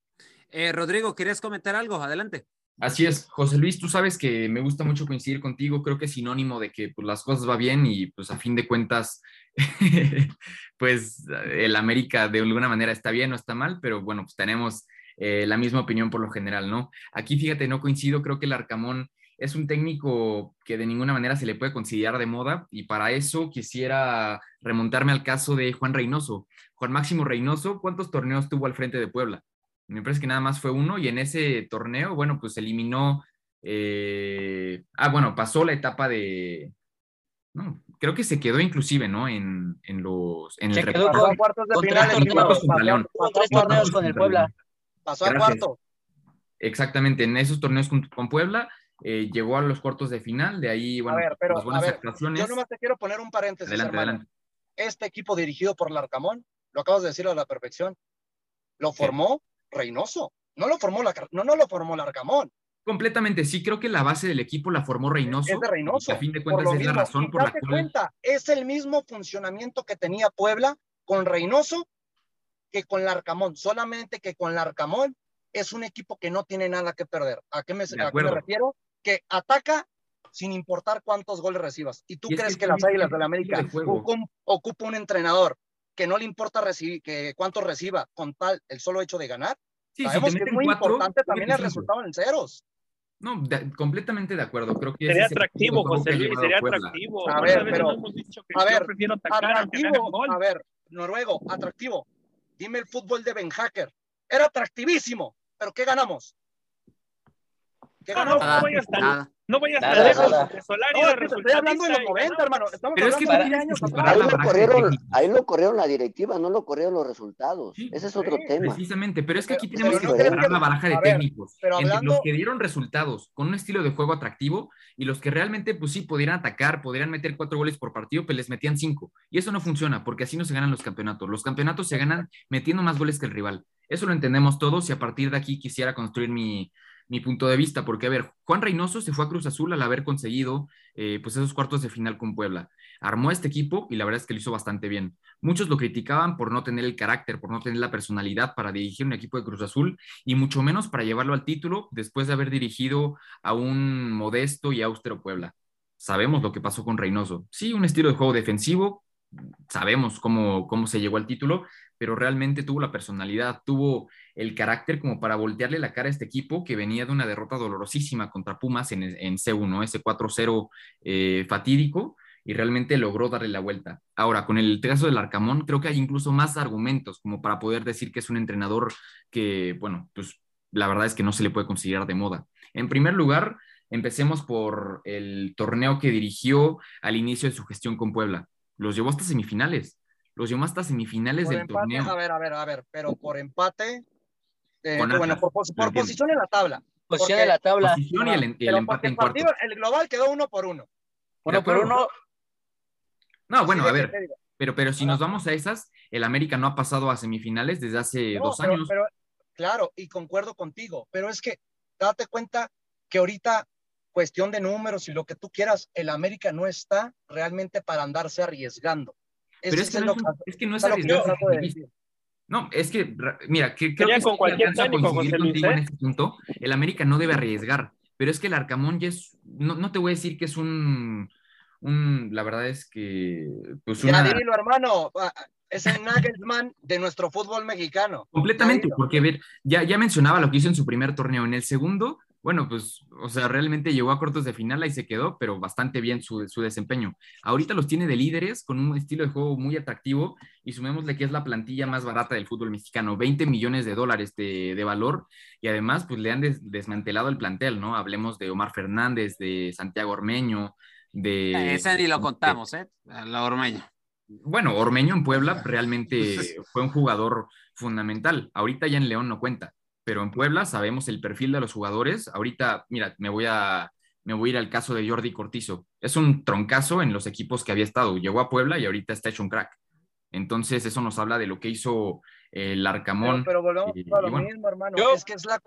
Speaker 3: Eh, Rodrigo, ¿querías comentar algo? Adelante.
Speaker 6: Así es, José Luis, tú sabes que me gusta mucho coincidir contigo, creo que es sinónimo de que pues, las cosas van bien y pues a fin de cuentas, pues el América de alguna manera está bien o está mal, pero bueno, pues tenemos eh, la misma opinión por lo general, ¿no? Aquí fíjate, no coincido, creo que el Arcamón es un técnico que de ninguna manera se le puede considerar de moda y para eso quisiera remontarme al caso de Juan Reynoso. Juan Máximo Reynoso, ¿cuántos torneos tuvo al frente de Puebla? Me parece que nada más fue uno y en ese torneo, bueno, pues eliminó, eh, ah, bueno, pasó la etapa de, no, creo que se quedó inclusive, ¿no? En, en los, en
Speaker 5: Se
Speaker 6: el
Speaker 5: quedó con,
Speaker 8: cuartos de final,
Speaker 6: Pasó contra León.
Speaker 5: tuvo tres torneos con el Puebla.
Speaker 8: Pasó a cuarto.
Speaker 6: Exactamente, en esos torneos con, con Puebla eh, llegó a los cuartos de final, de ahí, bueno,
Speaker 8: a ver, pero
Speaker 6: las buenas
Speaker 8: a ver,
Speaker 6: actuaciones.
Speaker 8: yo nomás te quiero poner un paréntesis,
Speaker 6: Adelante, adelante.
Speaker 8: Este equipo dirigido por Larcamón, lo acabas de decir a la perfección, lo formó Reynoso. No lo formó la, no, no lo formó Larcamón.
Speaker 6: Completamente, sí, creo que la base del equipo la formó Reynoso.
Speaker 8: Es de Reynoso.
Speaker 6: A fin de cuentas es la razón por la cual
Speaker 8: cuenta, es el mismo funcionamiento que tenía Puebla con Reynoso que con Larcamón, solamente que con Larcamón es un equipo que no tiene nada que perder. ¿A qué me,
Speaker 6: De
Speaker 8: a qué me
Speaker 6: acuerdo.
Speaker 8: refiero? Que ataca sin importar cuántos goles recibas. ¿Y tú
Speaker 6: Y
Speaker 8: crees
Speaker 6: que
Speaker 8: que, las Águilas del América
Speaker 6: de
Speaker 8: ocupa un entrenador que no le importa recibir, que cuántos reciba con tal el solo hecho de ganar?
Speaker 6: Sí,
Speaker 8: Sabemos que es muy
Speaker 6: cuatro,
Speaker 8: importante también el
Speaker 6: cinco.
Speaker 8: resultado en ceros.
Speaker 6: No, de- completamente de acuerdo. Creo que
Speaker 7: Sería atractivo, José Luis, sería atractivo.
Speaker 8: A
Speaker 7: ¿Cuántas
Speaker 8: ver,
Speaker 7: veces
Speaker 8: pero-
Speaker 7: no hemos dicho que
Speaker 8: a ver,
Speaker 7: prefiero
Speaker 8: Atractivo, a ver, Noruego, atractivo. Dime el fútbol de Ben Hacker. Era atractivísimo, pero ¿qué ganamos? ¿Qué
Speaker 7: no,
Speaker 8: ganamos?
Speaker 7: no
Speaker 3: Nada.
Speaker 7: No vayas
Speaker 5: Nada,
Speaker 7: tan lejos.
Speaker 5: nada.
Speaker 7: Solari
Speaker 8: No,
Speaker 7: era
Speaker 8: es que te estoy hablando de los
Speaker 7: resultadista y
Speaker 8: 90, hermano. Estamos
Speaker 6: Pero es que
Speaker 8: años
Speaker 4: Ahí lo, corrieron,
Speaker 6: técnicos.
Speaker 4: ahí lo corrieron la directiva, no lo corrieron los resultados.
Speaker 6: Sí,
Speaker 4: Ese es otro
Speaker 8: sí,
Speaker 4: tema.
Speaker 6: Precisamente, pero es que aquí
Speaker 8: Pero-
Speaker 6: tenemos
Speaker 4: pero
Speaker 6: que
Speaker 4: no
Speaker 6: separar la baraja de
Speaker 8: ver,
Speaker 6: técnicos
Speaker 8: pero
Speaker 6: entre
Speaker 8: hablando-
Speaker 6: los que dieron resultados con un estilo de juego atractivo y los que realmente, pues sí, podrían atacar, podrían meter cuatro goles por partido, pero les metían cinco. Y eso no funciona, porque así no se ganan los campeonatos. Los campeonatos se ganan metiendo más goles que el rival. Eso lo entendemos todos y a partir de aquí quisiera construir mi, mi punto de vista, porque a ver, Juan Reynoso se fue a Cruz Azul al haber conseguido eh, pues esos cuartos de final con Puebla. Armó este equipo y la verdad es que lo hizo bastante bien. Muchos lo criticaban por no tener el carácter, por no tener la personalidad para dirigir un equipo de Cruz Azul y mucho menos para llevarlo al título después de haber dirigido a un modesto y austero Puebla. Sabemos lo que pasó con Reynoso. Sí, un estilo de juego defensivo, sabemos cómo, cómo se llegó al título, pero realmente tuvo la personalidad, tuvo el carácter como para voltearle la cara a este equipo que venía de una derrota dolorosísima contra Pumas en, en C1, ese 4-0 eh, fatídico, y realmente logró darle la vuelta. Ahora, con el caso del Arcamón, creo que hay incluso más argumentos como para poder decir que es un entrenador que, bueno, pues la verdad es que no se le puede considerar de moda. En primer lugar, empecemos por el torneo que dirigió al inicio de su gestión con Puebla. Los llevó hasta semifinales. Los llevó hasta semifinales
Speaker 8: Por
Speaker 6: del
Speaker 8: empate,
Speaker 6: torneo.
Speaker 8: a ver, a ver, a ver, pero por empate, eh, bueno,
Speaker 6: Atlas,
Speaker 8: por, posición en la tabla.
Speaker 5: Posición de la tabla.
Speaker 6: Posición y el, el
Speaker 8: Pero
Speaker 6: empate en
Speaker 8: partido,
Speaker 6: cuartos.
Speaker 8: el global quedó uno por uno.
Speaker 5: Uno por uno.
Speaker 6: No, bueno, a ver, pero, pero si nos vamos a esas, el América no ha pasado a semifinales desde hace
Speaker 8: No,
Speaker 6: dos
Speaker 8: pero-
Speaker 6: años.
Speaker 8: pero, claro, y concuerdo contigo, pero es que date cuenta que ahorita, cuestión de números y lo que tú quieras, el América no está realmente para andarse arriesgando.
Speaker 6: Pero
Speaker 8: Ese
Speaker 6: es que, no es, es que no es
Speaker 8: es
Speaker 6: arriesgarse. No, es que, ra- mira, que, creo que
Speaker 7: con cualquier técnico,
Speaker 6: contigo en este punto. El América no debe arriesgar, pero es que el Arcamón ya es, no, no te voy a decir que es un, un la verdad es que, pues
Speaker 8: Ya
Speaker 6: una,
Speaker 8: dilo, hermano, es el Nagelsmann de nuestro fútbol mexicano.
Speaker 6: Completamente,
Speaker 8: Ya
Speaker 6: porque a ver, ya, ya mencionaba lo que hizo en su primer torneo. En el segundo, bueno, pues, o sea, realmente llegó a cortos de final y se quedó, pero bastante bien su, su desempeño. Ahorita los tiene de líderes con un estilo de juego muy atractivo y sumémosle que es la plantilla más barata del fútbol mexicano, 20 millones de dólares de, de valor y además, pues le han des- desmantelado el plantel, ¿no? Hablemos de Omar Fernández, de Santiago Ormeño, de...
Speaker 3: Ese ni lo contamos, ¿eh? La Ormeño.
Speaker 6: Bueno, Ormeño en Puebla realmente fue un jugador fundamental. Ahorita ya en León no cuenta, pero en Puebla sabemos el perfil de los jugadores. Ahorita, mira, me voy a, me voy a ir al caso de Jordi Cortizo. Es un troncazo en los equipos que había estado. Llegó a Puebla y ahorita está hecho un crack. Entonces, eso nos habla de lo que hizo el Arcamón.
Speaker 8: Pero, pero volvemos
Speaker 6: y-
Speaker 8: a lo
Speaker 6: bueno.
Speaker 8: mismo, hermano.
Speaker 5: Yo-
Speaker 8: Es que es la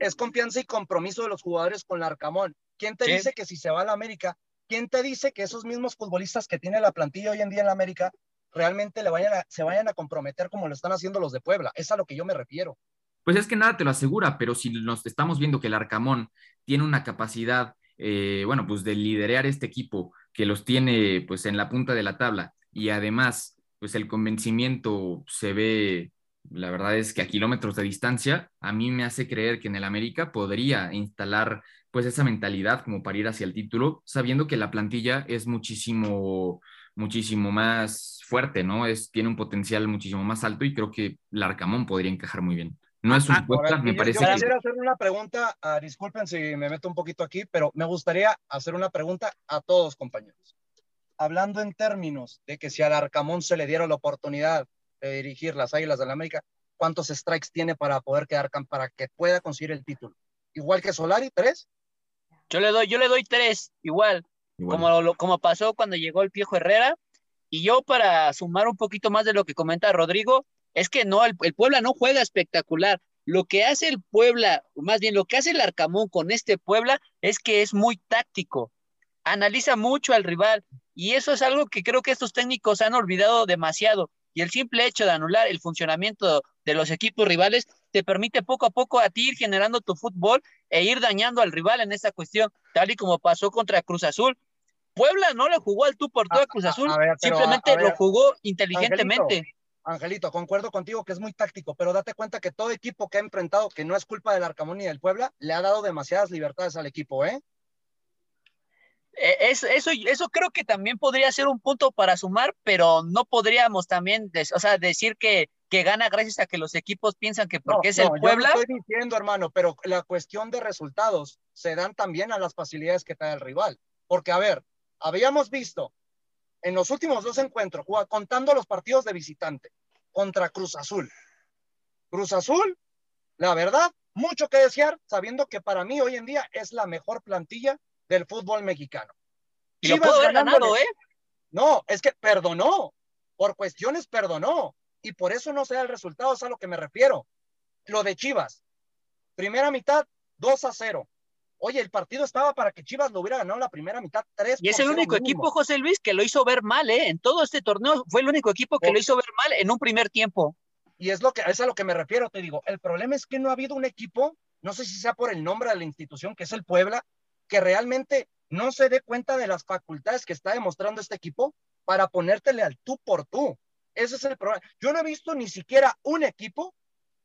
Speaker 8: es confianza y compromiso de los jugadores con el Arcamón. ¿Quién te
Speaker 5: Sí.
Speaker 8: dice que si se va a la América ¿quién te dice que esos mismos futbolistas que tiene la plantilla hoy en día en la América realmente le vayan a, se vayan a comprometer como lo están haciendo los de Puebla? Es a lo que yo me refiero.
Speaker 6: Pues es que nada te lo asegura, pero si nos estamos viendo que el Arcamón tiene una capacidad, eh, bueno, pues de liderar este equipo que los tiene pues en la punta de la tabla y además pues el convencimiento se ve, la verdad es que a kilómetros de distancia, a mí me hace creer que en el América podría instalar pues esa mentalidad como para ir hacia el título, sabiendo que la plantilla es muchísimo, muchísimo más fuerte, ¿no? Es, tiene un potencial muchísimo más alto y creo que el Arcamón podría encajar muy bien. No es un
Speaker 8: ah,
Speaker 6: me parece.
Speaker 8: Yo quisiera hacer una pregunta, ah, disculpen si me meto un poquito aquí, pero me gustaría hacer una pregunta a todos, compañeros. Hablando en términos de que si al Arcamón se le diera la oportunidad de dirigir las Águilas del la América, ¿cuántos strikes tiene para poder quedar para que pueda conseguir el título? Igual que Solari, tres.
Speaker 5: Yo le doy, yo le doy tres, igual, Como, como pasó cuando llegó el viejo Herrera. Y yo para sumar un poquito más de lo que comenta Rodrigo, es que no, el, Puebla no juega espectacular. Lo que hace el Puebla, más bien lo que hace el Arcamón con este Puebla es que es muy táctico. Analiza mucho al rival y eso es algo que creo que estos técnicos han olvidado demasiado. Y el simple hecho de anular el funcionamiento de los equipos rivales te permite poco a poco a ti ir generando tu fútbol e ir dañando al rival en esa cuestión, tal y como pasó contra Cruz Azul. Puebla no le jugó al tú por tú a Cruz Azul, simplemente lo jugó inteligentemente.
Speaker 8: Angelito, concuerdo contigo que es muy táctico, pero date cuenta que todo equipo que ha enfrentado, que no es culpa del Arcamón ni del Puebla, le ha dado demasiadas libertades al equipo, ¿eh?
Speaker 5: eh eso, eso creo que también podría ser un punto para sumar, pero no podríamos también o sea, decir que, que gana gracias a que los equipos piensan que porque es el Puebla.
Speaker 8: Yo estoy diciendo, hermano, pero la cuestión de resultados se dan también a las facilidades que trae el rival. Porque, a ver, habíamos visto en los últimos dos encuentros, contando los partidos de visitante contra Cruz Azul. Cruz Azul, la verdad, mucho que desear, sabiendo que para mí hoy en día es la mejor plantilla del fútbol mexicano.
Speaker 5: Y lo pudo haber ganado, ¿eh?
Speaker 8: No, es que perdonó, por cuestiones perdonó, y por eso no se da el resultado, es a lo que me refiero. Lo de Chivas, primera mitad, 2 a 0. Oye, el partido estaba para que Chivas lo hubiera ganado la primera mitad 3
Speaker 5: Y es el único equipo, José Luis, que lo hizo ver mal, ¿eh? En todo este torneo fue el único equipo que lo hizo ver mal en un primer tiempo.
Speaker 8: Y es, lo que, es a lo que me refiero, te digo. El problema es que no ha habido un equipo, no sé si sea por el nombre de la institución, que es el Puebla, que realmente no se dé cuenta de las facultades que está demostrando este equipo para ponértele al tú por tú. Ese es el problema. Yo no he visto ni siquiera un equipo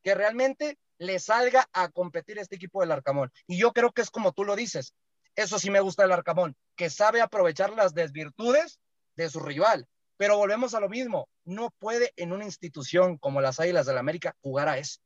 Speaker 8: que realmente le salga a competir este equipo del Arcamón. Y yo creo que es como tú lo dices. Eso sí me gusta del Arcamón, que sabe aprovechar las desvirtudes de su rival. Pero volvemos a lo mismo, no puede en una institución como las Águilas del la América jugar a eso.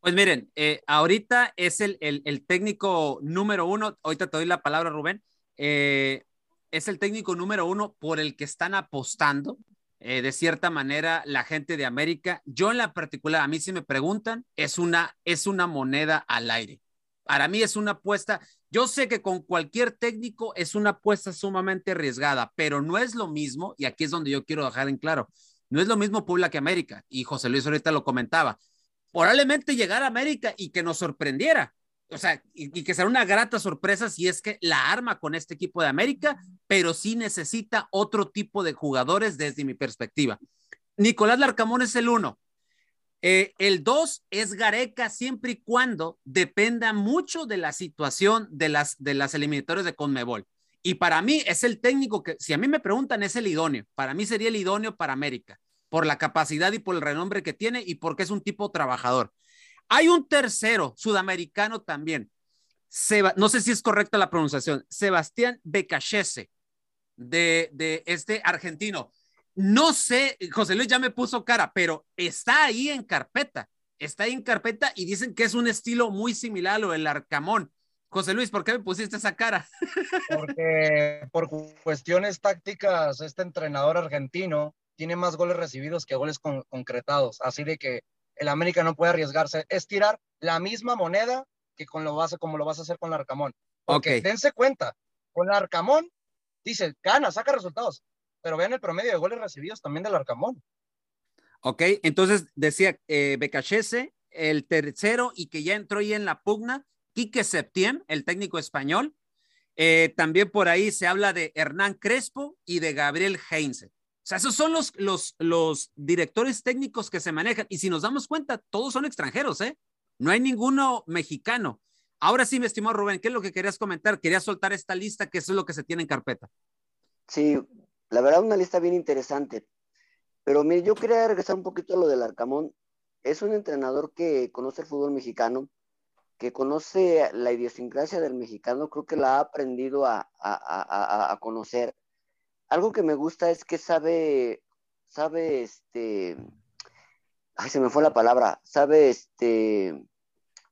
Speaker 3: Pues miren, eh, ahorita es el, el, técnico número uno, ahorita te doy la palabra Rubén, eh, es el técnico número uno por el que están apostando eh, de cierta manera la gente de América. Yo en la particular, a mí si me preguntan, es una, es una moneda al aire. Para mí es una apuesta. Yo sé que con cualquier técnico es una apuesta sumamente arriesgada, pero no es lo mismo, y aquí es donde yo quiero dejar en claro, no es lo mismo Puebla que América. Y José Luis ahorita lo comentaba. Probablemente llegar a América y que nos sorprendiera, o sea, y, que será una grata sorpresa si es que la arma con este equipo de América, pero sí necesita otro tipo de jugadores desde mi perspectiva. Nicolás Larcamón es el uno. Eh, el dos es Gareca siempre y cuando dependa mucho de la situación de las, de las eliminatorias de Conmebol. Y para mí es el técnico que, si a mí me preguntan, es el idóneo. Para mí sería el idóneo para América, por la capacidad y por el renombre que tiene y porque es un tipo trabajador. Hay un tercero sudamericano también. no sé si es correcta la pronunciación. Sebastián Becachese, de, de este argentino. No sé, José Luis ya me puso cara, pero está ahí en carpeta. Está ahí en carpeta y dicen que es un estilo muy similar a lo del Arcamón. José Luis, ¿por qué me pusiste esa cara?
Speaker 8: Porque por cuestiones tácticas, este entrenador argentino tiene más goles recibidos que goles concretados. Así de que el América no puede arriesgarse. Es tirar la misma moneda que con lo vas como lo vas a hacer con el Arcamón. Porque dense cuenta, con el Arcamón, dice, gana, saca resultados, pero vean el promedio de goles recibidos también del Arcamón.
Speaker 3: Ok, entonces decía eh, Becachese, el tercero y que ya entró ahí en la pugna, Quique Septién, el técnico español, Eh, también por ahí se habla de Hernán Crespo y de Gabriel Heinze. O sea, esos son los, los, los directores técnicos que se manejan. Y si nos damos cuenta, todos son extranjeros, ¿eh? No hay ninguno mexicano. Ahora sí, mi estimado Rubén, ¿qué es lo que querías comentar? Querías soltar esta lista, que eso es lo que se tiene en carpeta.
Speaker 4: Sí, la verdad, una lista bien interesante. Pero mire, yo quería regresar un poquito a lo del Arcamón. Es un entrenador que conoce el fútbol mexicano, que conoce la idiosincrasia del mexicano, creo que la ha aprendido a, a, a, conocer. Algo que me gusta es que sabe, sabe, este, ay, se me fue la palabra, sabe, este,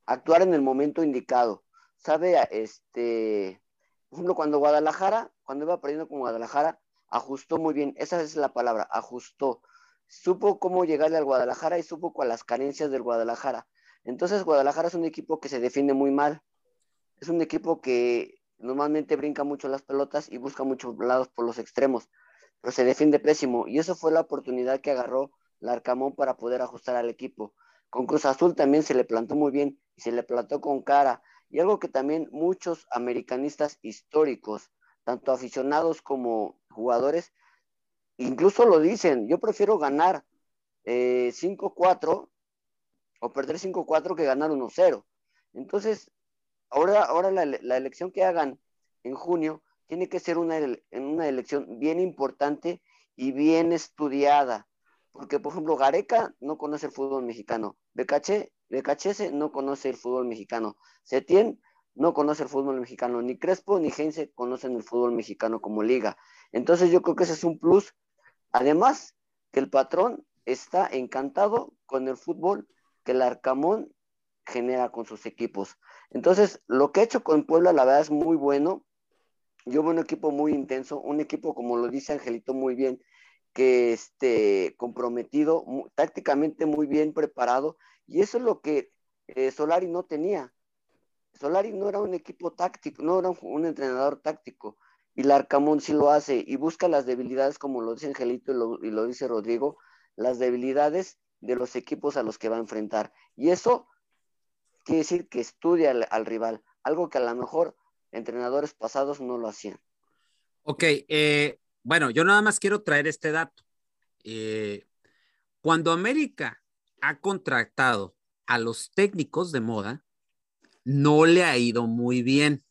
Speaker 4: actuar en el momento indicado. Sabe, este, por ejemplo, cuando Guadalajara, cuando iba perdiendo con Guadalajara, ajustó muy bien, esa es la palabra, ajustó. Supo cómo llegarle al Guadalajara y supo con las carencias del Guadalajara. Entonces, Guadalajara es un equipo que se defiende muy mal. Es un equipo que normalmente brinca mucho las pelotas y busca muchos lados por los extremos, pero se defiende pésimo. Y eso fue la oportunidad que agarró Larcamón para poder ajustar al equipo. Con Cruz Azul también se le plantó muy bien y se le plantó con cara. Y algo que también muchos americanistas históricos, tanto aficionados como jugadores, incluso lo dicen, yo prefiero ganar 5-4 eh, o perder 5-4 que ganar 1-0. Entonces, ahora, ahora la, elección que hagan en junio tiene que ser una, una elección bien importante y bien estudiada porque, por ejemplo, Gareca no conoce el fútbol mexicano. Becache, Becachese no conoce el fútbol mexicano. Setién no conoce el fútbol mexicano. Ni Crespo ni Heinze conocen el fútbol mexicano como liga. Entonces yo creo que ese es un plus. Además, que el patrón está encantado con el fútbol que el Arcamón genera con sus equipos. Entonces, lo que ha hecho con Puebla, la verdad es muy bueno. Yo veo un equipo muy intenso, un equipo, como lo dice Angelito muy bien, que esté comprometido, tácticamente muy bien preparado, y eso es lo que eh, Solari no tenía. Solari no era un equipo táctico, no era un, entrenador táctico, y Larcamón sí lo hace, y busca las debilidades, como lo dice Angelito y lo, dice Rodrigo, las debilidades de los equipos a los que va a enfrentar. Y eso quiere decir que estudia al, rival, algo que a lo mejor entrenadores pasados no lo hacían.
Speaker 3: Ok, eh, bueno, yo nada más quiero traer este dato. Eh, cuando América ha contratado a los técnicos de moda, no le ha ido muy bien.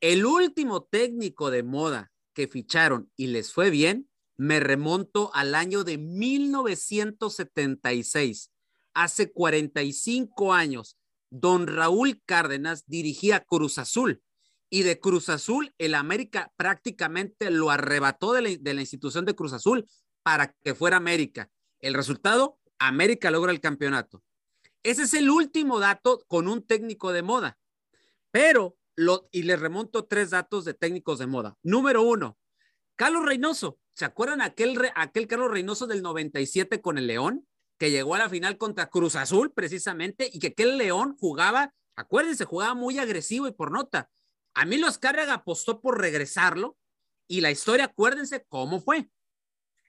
Speaker 3: El último técnico de moda que ficharon y les fue bien, me remonto al año de 1976. Hace 45 años, don Raúl Cárdenas dirigía Cruz Azul y de Cruz Azul, el América prácticamente lo arrebató de la, institución de Cruz Azul para que fuera América. El resultado, América logra el campeonato. Ese es el último dato con un técnico de moda. Pero, y les remonto tres datos de técnicos de moda. Número uno, Carlos Reynoso. ¿Se acuerdan aquel, aquel Carlos Reynoso del 97 con el León? Que llegó a la final contra Cruz Azul precisamente y que aquel León jugaba, acuérdense, jugaba muy agresivo y por nota. A mí los Cárraga apostó por regresarlo y la historia, acuérdense cómo fue.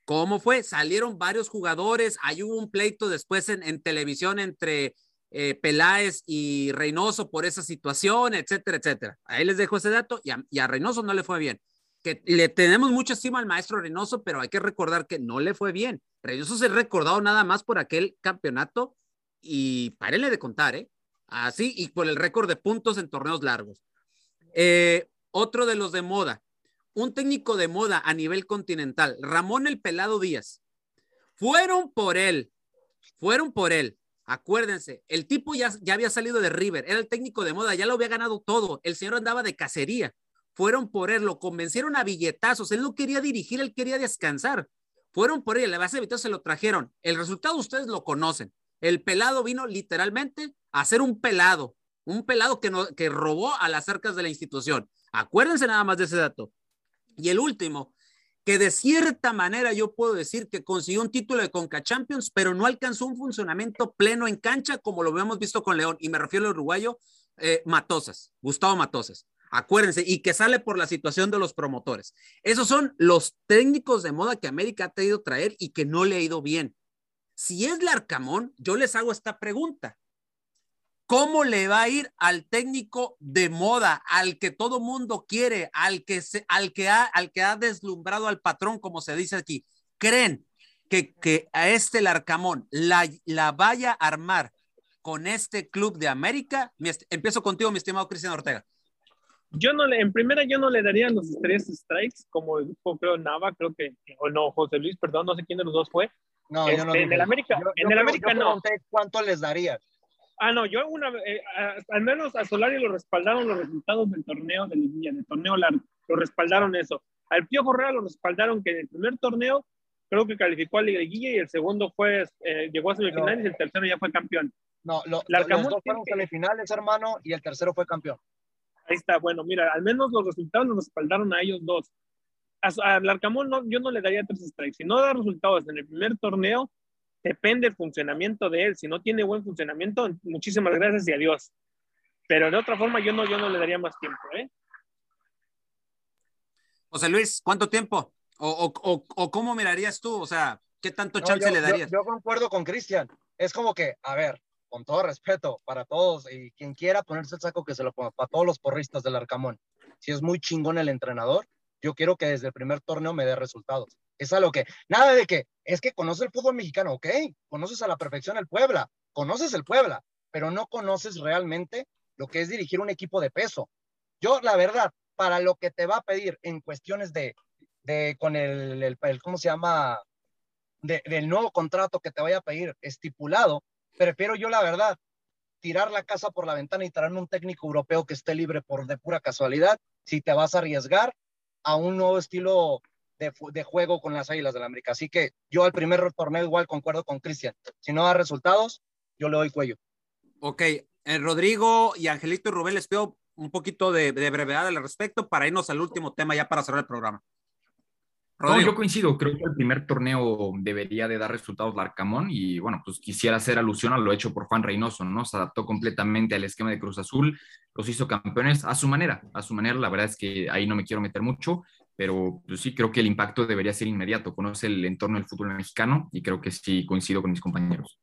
Speaker 3: ¿Cómo fue? Salieron varios jugadores, hay hubo un pleito después en, televisión entre eh, Peláez y Reynoso por esa situación, etcétera, etcétera. Ahí les dejo ese dato y y a, Reynoso no le fue bien. Que le tenemos mucha estima al maestro Reynoso, pero hay que recordar que no le fue bien. Reynoso se ha recordado nada más por aquel campeonato y párenle de contar, ¿eh? Así y por el récord de puntos en torneos largos. Eh, otro de los de moda, un técnico de moda a nivel continental, Ramón el Pelado Díaz. Fueron por él, fueron por él. Acuérdense, el tipo ya, ya había salido de River, era el técnico de moda, ya lo había ganado todo. El señor andaba de cacería. Fueron por él, lo convencieron a billetazos. Él no quería dirigir, él quería descansar. Fueron por él, la base de se lo trajeron. El resultado ustedes lo conocen. El pelado vino literalmente a ser un pelado, un pelado que, no, que robó a las arcas de la institución. Acuérdense nada más de ese dato. Y el último, que de cierta manera yo puedo decir que consiguió un título de Conca Champions, pero no alcanzó un funcionamiento pleno en cancha como lo hemos visto con León. Y me refiero al uruguayo eh, Matosas, Gustavo Matosas. Acuérdense, y que sale por la situación de los promotores. Esos son los técnicos de moda que América ha tenido traer y que no le ha ido bien. Si es Larcamón, yo les hago esta pregunta. ¿Cómo le va a ir al técnico de moda, al que todo mundo quiere, al que, se, al que, ha, al que ha deslumbrado al patrón, como se dice aquí? ¿Creen que, que a este Larcamón la, la vaya a armar con este club de América? Empiezo contigo, mi estimado Cristian Ortega.
Speaker 7: Yo no le, en primera yo no le daría los tres strikes, como dijo creo Nava, creo que, o no, José Luis, perdón, no sé quién de los dos fue.
Speaker 8: No, yo no.
Speaker 7: Este, en el América,
Speaker 8: yo,
Speaker 7: en
Speaker 8: yo
Speaker 7: el América no.
Speaker 8: ¿Cuánto les daría?
Speaker 7: Ah, no, yo una eh, al menos a Solari lo respaldaron los resultados del torneo de liguilla, del torneo largo, lo respaldaron eso. Al Pío Correa lo respaldaron que en el primer torneo creo que calificó a la liguilla y el segundo fue, eh, llegó a semifinales no. y el tercero ya fue campeón.
Speaker 8: No, lo, los dos fueron semifinales, hermano, y el tercero fue campeón.
Speaker 7: Ahí está, bueno, mira, al menos los resultados los respaldaron a ellos dos. Al Arcamón no, yo no le daría tres strikes. Si no da resultados en el primer torneo, depende el funcionamiento de él. Si no tiene buen funcionamiento, muchísimas gracias y adiós. Pero de otra forma, yo no, yo no le daría más tiempo. ¿eh?
Speaker 3: José Luis, ¿cuánto tiempo? ¿O, o, o, o cómo mirarías tú? O sea, ¿qué tanto no, chance
Speaker 8: yo,
Speaker 3: le darías?
Speaker 8: Yo, yo concuerdo con Cristian. Es como que, a ver, con todo respeto para todos y quien quiera ponerse el saco que se lo ponga, para todos los porristas del Arcamón. Si es muy chingón el entrenador, yo quiero que desde el primer torneo me dé resultados. Es a lo que, nada de que, es que conoces el fútbol mexicano, ok, conoces a la perfección el Puebla, conoces el Puebla, pero no conoces realmente lo que es dirigir un equipo de peso. Yo, la verdad, para lo que te va a pedir en cuestiones de, de con el, el, el ¿cómo se llama? De, del nuevo contrato que te vaya a pedir estipulado, prefiero yo, la verdad, tirar la casa por la ventana y traerme un técnico europeo que esté libre por de pura casualidad, si te vas a arriesgar a un nuevo estilo de, juego con las Águilas del la América. Así que yo al primer torneo igual concuerdo con Cristian. Si no da resultados, yo le doy cuello.
Speaker 3: Ok, eh, Rodrigo y Angelito y Rubén les pido un poquito de brevedad al respecto para irnos al último tema ya para cerrar el programa.
Speaker 6: No, yo coincido, creo que el primer torneo debería de dar resultados Larcamón y bueno, pues quisiera hacer alusión a lo hecho por Juan Reynoso, ¿no? Se adaptó completamente al esquema de Cruz Azul, los hizo campeones a su manera, a su manera, la verdad es que ahí no me quiero meter mucho, pero pues sí creo que el impacto debería ser inmediato, conoce el entorno del fútbol mexicano y creo que sí coincido con mis compañeros.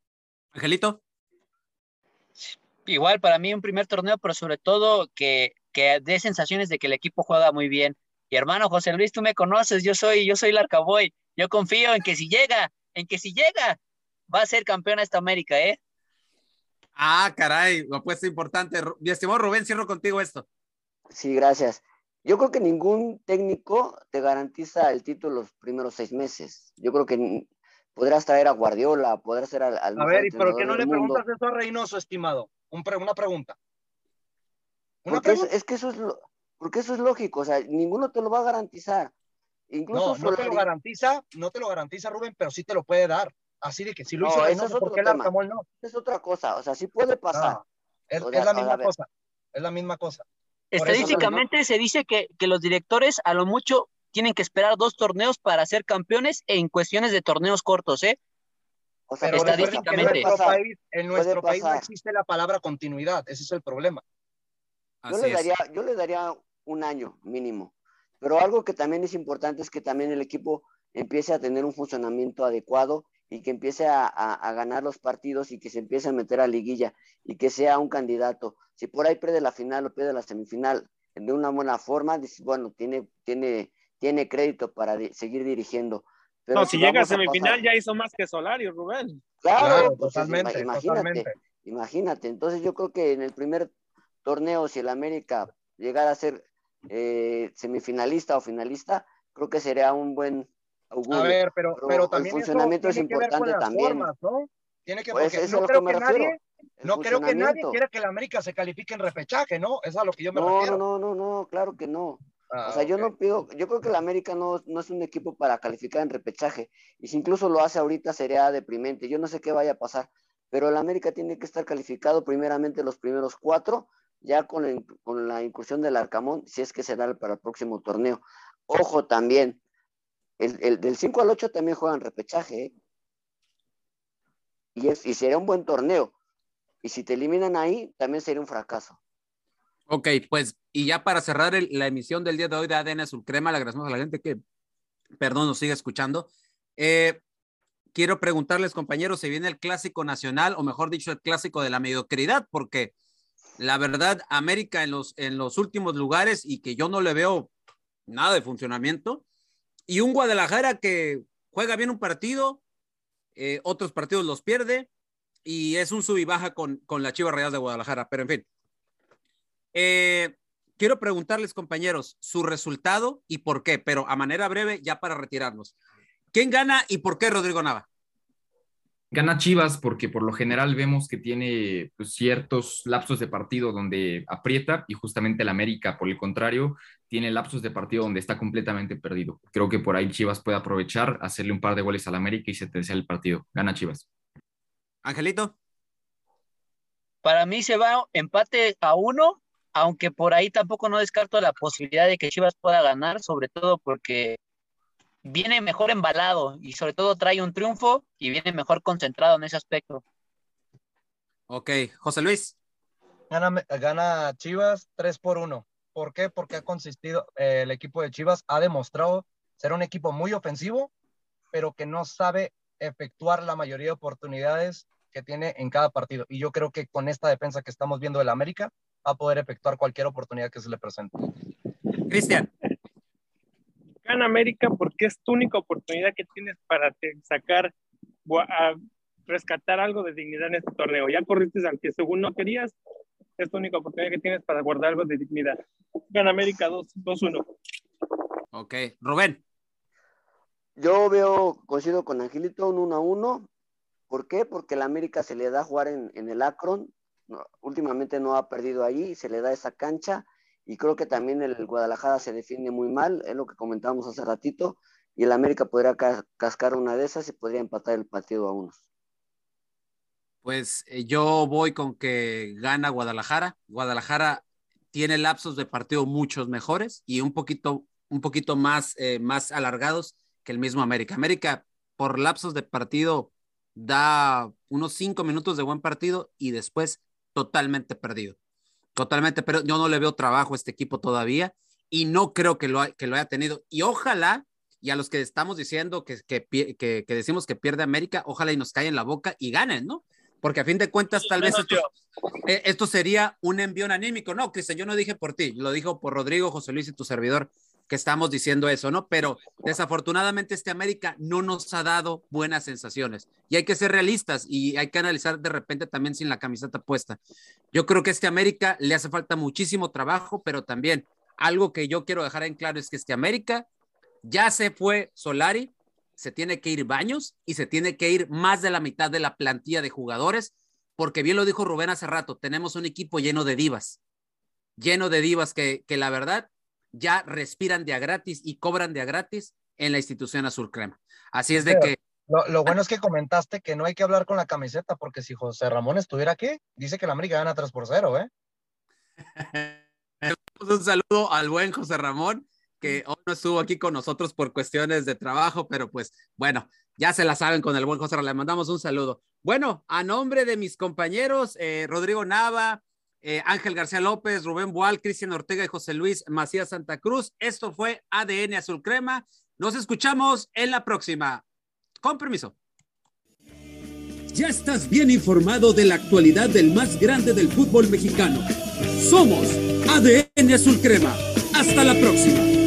Speaker 3: Angelito.
Speaker 5: Igual para mí un primer torneo, pero sobre todo que, que dé sensaciones de que el equipo juega muy bien, y hermano José Luis, tú me conoces, yo soy, yo soy Larcaboy. Yo confío en que si llega, en que si llega, va a ser campeón esta América, ¿eh?
Speaker 3: Ah, caray, lo puesto importante. Mi estimado Rubén, cierro contigo esto.
Speaker 4: Sí, gracias. Yo creo que ningún técnico te garantiza el título los primeros seis meses. Yo creo que podrás traer a Guardiola, podrás ser al, al
Speaker 8: A ver, ¿y pero qué no le mundo? preguntas eso a Reynoso, estimado? Un pre una pregunta.
Speaker 4: Una pregunta. Es, es, que eso es lo, porque eso es lógico, o sea, ninguno te lo va a garantizar.
Speaker 8: Incluso no, no te lo garantiza, no te lo garantiza Rubén, pero sí te lo puede dar. Así de que si lo hizo, no,
Speaker 4: eso es otro tema. Arcamol, no. Es otra cosa, o sea, sí puede pasar.
Speaker 8: No, es, es, la misma cosa, es la misma cosa.
Speaker 5: Estadísticamente se dice que, que los directores a lo mucho tienen que esperar dos torneos para ser campeones en cuestiones de torneos cortos, ¿eh?
Speaker 8: O sea, pero estadísticamente. En nuestro, país, en nuestro país no existe la palabra continuidad, ese es el problema.
Speaker 4: Yo le, daría, yo le daría un año mínimo. Pero algo que también es importante es que también el equipo empiece a tener un funcionamiento adecuado y que empiece a, a, a, ganar los partidos y que se empiece a meter a liguilla y que sea un candidato. Si por ahí pierde la final o pierde la semifinal de una buena forma, dices, bueno, tiene, tiene, tiene crédito para di seguir dirigiendo.
Speaker 7: Pero no, si, si llega a semifinal pasar... ya hizo más que Solario, Rubén.
Speaker 4: Claro, claro pues, totalmente, imagínate, totalmente. imagínate. Entonces yo creo que en el primer torneo, si el América llegara a ser eh, semifinalista o finalista, creo que sería un buen
Speaker 8: augurio. A ver, pero, pero, pero también
Speaker 4: el funcionamiento es importante también.
Speaker 8: Formas, ¿no? Tiene que, pues eso no creo que, que nadie, no creo que nadie quiera que la América se califique en repechaje, ¿no? Es a lo que yo me
Speaker 4: no,
Speaker 8: refiero.
Speaker 4: No, no, no, no, claro que no. Ah, o sea, okay. yo no pido, yo creo que la América no, no es un equipo para calificar en repechaje. Y si incluso lo hace ahorita sería deprimente. Yo no sé qué vaya a pasar. Pero el América tiene que estar calificado primeramente los primeros cuatro ya con con la, incursión del Arcamón, si es que se da para el próximo torneo. Ojo también, el, el del 5 al 8 también juegan repechaje, ¿eh? y, es, y sería un buen torneo. Y si te eliminan ahí, también sería un fracaso.
Speaker 3: Ok, pues, y ya para cerrar la emisión del día de hoy de ADN Azul Crema, le agradecemos a la gente que, perdón, nos sigue escuchando. Eh, quiero preguntarles, compañeros, si viene el clásico nacional, o mejor dicho, el clásico de la mediocridad, porque la verdad, América en los, en los últimos lugares y que yo no le veo nada de funcionamiento, y un Guadalajara que juega bien un partido, eh, otros partidos los pierde, y es un sub y baja con, con la Chivas Real de Guadalajara, pero en fin. Eh, quiero preguntarles, compañeros, su resultado y por qué, pero a manera breve, ya para retirarnos. ¿Quién gana y por qué Rodrigo Nava?
Speaker 6: Gana Chivas porque por lo general vemos que tiene pues, ciertos lapsos de partido donde aprieta y justamente el América, por el contrario, tiene lapsos de partido donde está completamente perdido. Creo que por ahí Chivas puede aprovechar, hacerle un par de goles al América y se tercia el partido. Gana Chivas.
Speaker 3: Angelito.
Speaker 5: Para mí se va empate a uno, aunque por ahí tampoco no descarto la posibilidad de que Chivas pueda ganar, sobre todo porque viene mejor embalado y sobre todo trae un triunfo y viene mejor concentrado en ese aspecto.
Speaker 3: Ok, José Luis.
Speaker 8: Gana, gana Chivas 3 por 1. ¿Por qué? Porque ha consistido, eh, el equipo de Chivas ha demostrado ser un equipo muy ofensivo, pero que no sabe efectuar la mayoría de oportunidades que tiene en cada partido. Y yo creo que con esta defensa que estamos viendo del América va a poder efectuar cualquier oportunidad que se le presente.
Speaker 3: Cristian.
Speaker 7: Gana América porque es tu única oportunidad que tienes para sacar, a rescatar algo de dignidad en este torneo. Ya corriste al que según no querías, es tu única oportunidad que tienes para guardar algo de dignidad. Gana América 2-1.
Speaker 3: Ok, Rubén.
Speaker 4: Yo veo, coincido con Angelito, un 1 a 1. ¿Por qué? Porque la América se le da jugar en, en el Akron. No, últimamente no ha perdido ahí, se le da esa cancha. Y creo que también el Guadalajara se defiende muy mal, es lo que comentábamos hace ratito. Y el América podría ca cascar una de esas y podría empatar el partido a unos.
Speaker 3: Pues eh, yo voy con que gana Guadalajara. Guadalajara tiene lapsos de partido muchos mejores y un poquito, un poquito más, eh, más alargados que el mismo América. América por lapsos de partido da unos cinco minutos de buen partido y después totalmente perdido. Totalmente, pero yo no le veo trabajo a este equipo todavía y no creo que lo, que lo haya tenido. Y ojalá, y a los que estamos diciendo que, que, que, que decimos que pierde América, ojalá y nos cae en la boca y ganen, ¿no? Porque a fin de cuentas, tal vez esto, eh, esto, sería un envío anímico. No, Cristian, yo no dije por ti, lo dijo por Rodrigo, José Luis y tu servidor que estamos diciendo eso, ¿no? Pero desafortunadamente este América no nos ha dado buenas sensaciones y hay que ser realistas y hay que analizar de repente también sin la camiseta puesta. Yo creo que este América le hace falta muchísimo trabajo, pero también algo que yo quiero dejar en claro es que este América ya se fue Solari, se tiene que ir Baños y se tiene que ir más de la mitad de la plantilla de jugadores, porque bien lo dijo Rubén hace rato, tenemos un equipo lleno de divas, lleno de divas que, que la verdad ya respiran de a gratis y cobran de a gratis en la institución Azul Crema. Así es de
Speaker 8: Pero,
Speaker 3: que...
Speaker 8: Lo, lo, bueno es que comentaste que no hay que hablar con la camiseta, porque si José Ramón estuviera aquí, dice que la América gana 3 por 0, ¿eh?
Speaker 3: Un saludo al buen José Ramón, que hoy no estuvo aquí con nosotros por cuestiones de trabajo, pero pues bueno, ya se la saben con el buen José Ramón. Le mandamos un saludo. Bueno, a nombre de mis compañeros, eh, Rodrigo Nava, eh, Ángel García López, Rubén Boal, Cristian Ortega y José Luis Macías Santa Cruz. Esto fue ADN Azul Crema. Nos escuchamos en la próxima. Con permiso.
Speaker 1: Ya estás bien informado de la actualidad del más grande del fútbol mexicano. Somos ADN Azul Crema. Hasta la próxima.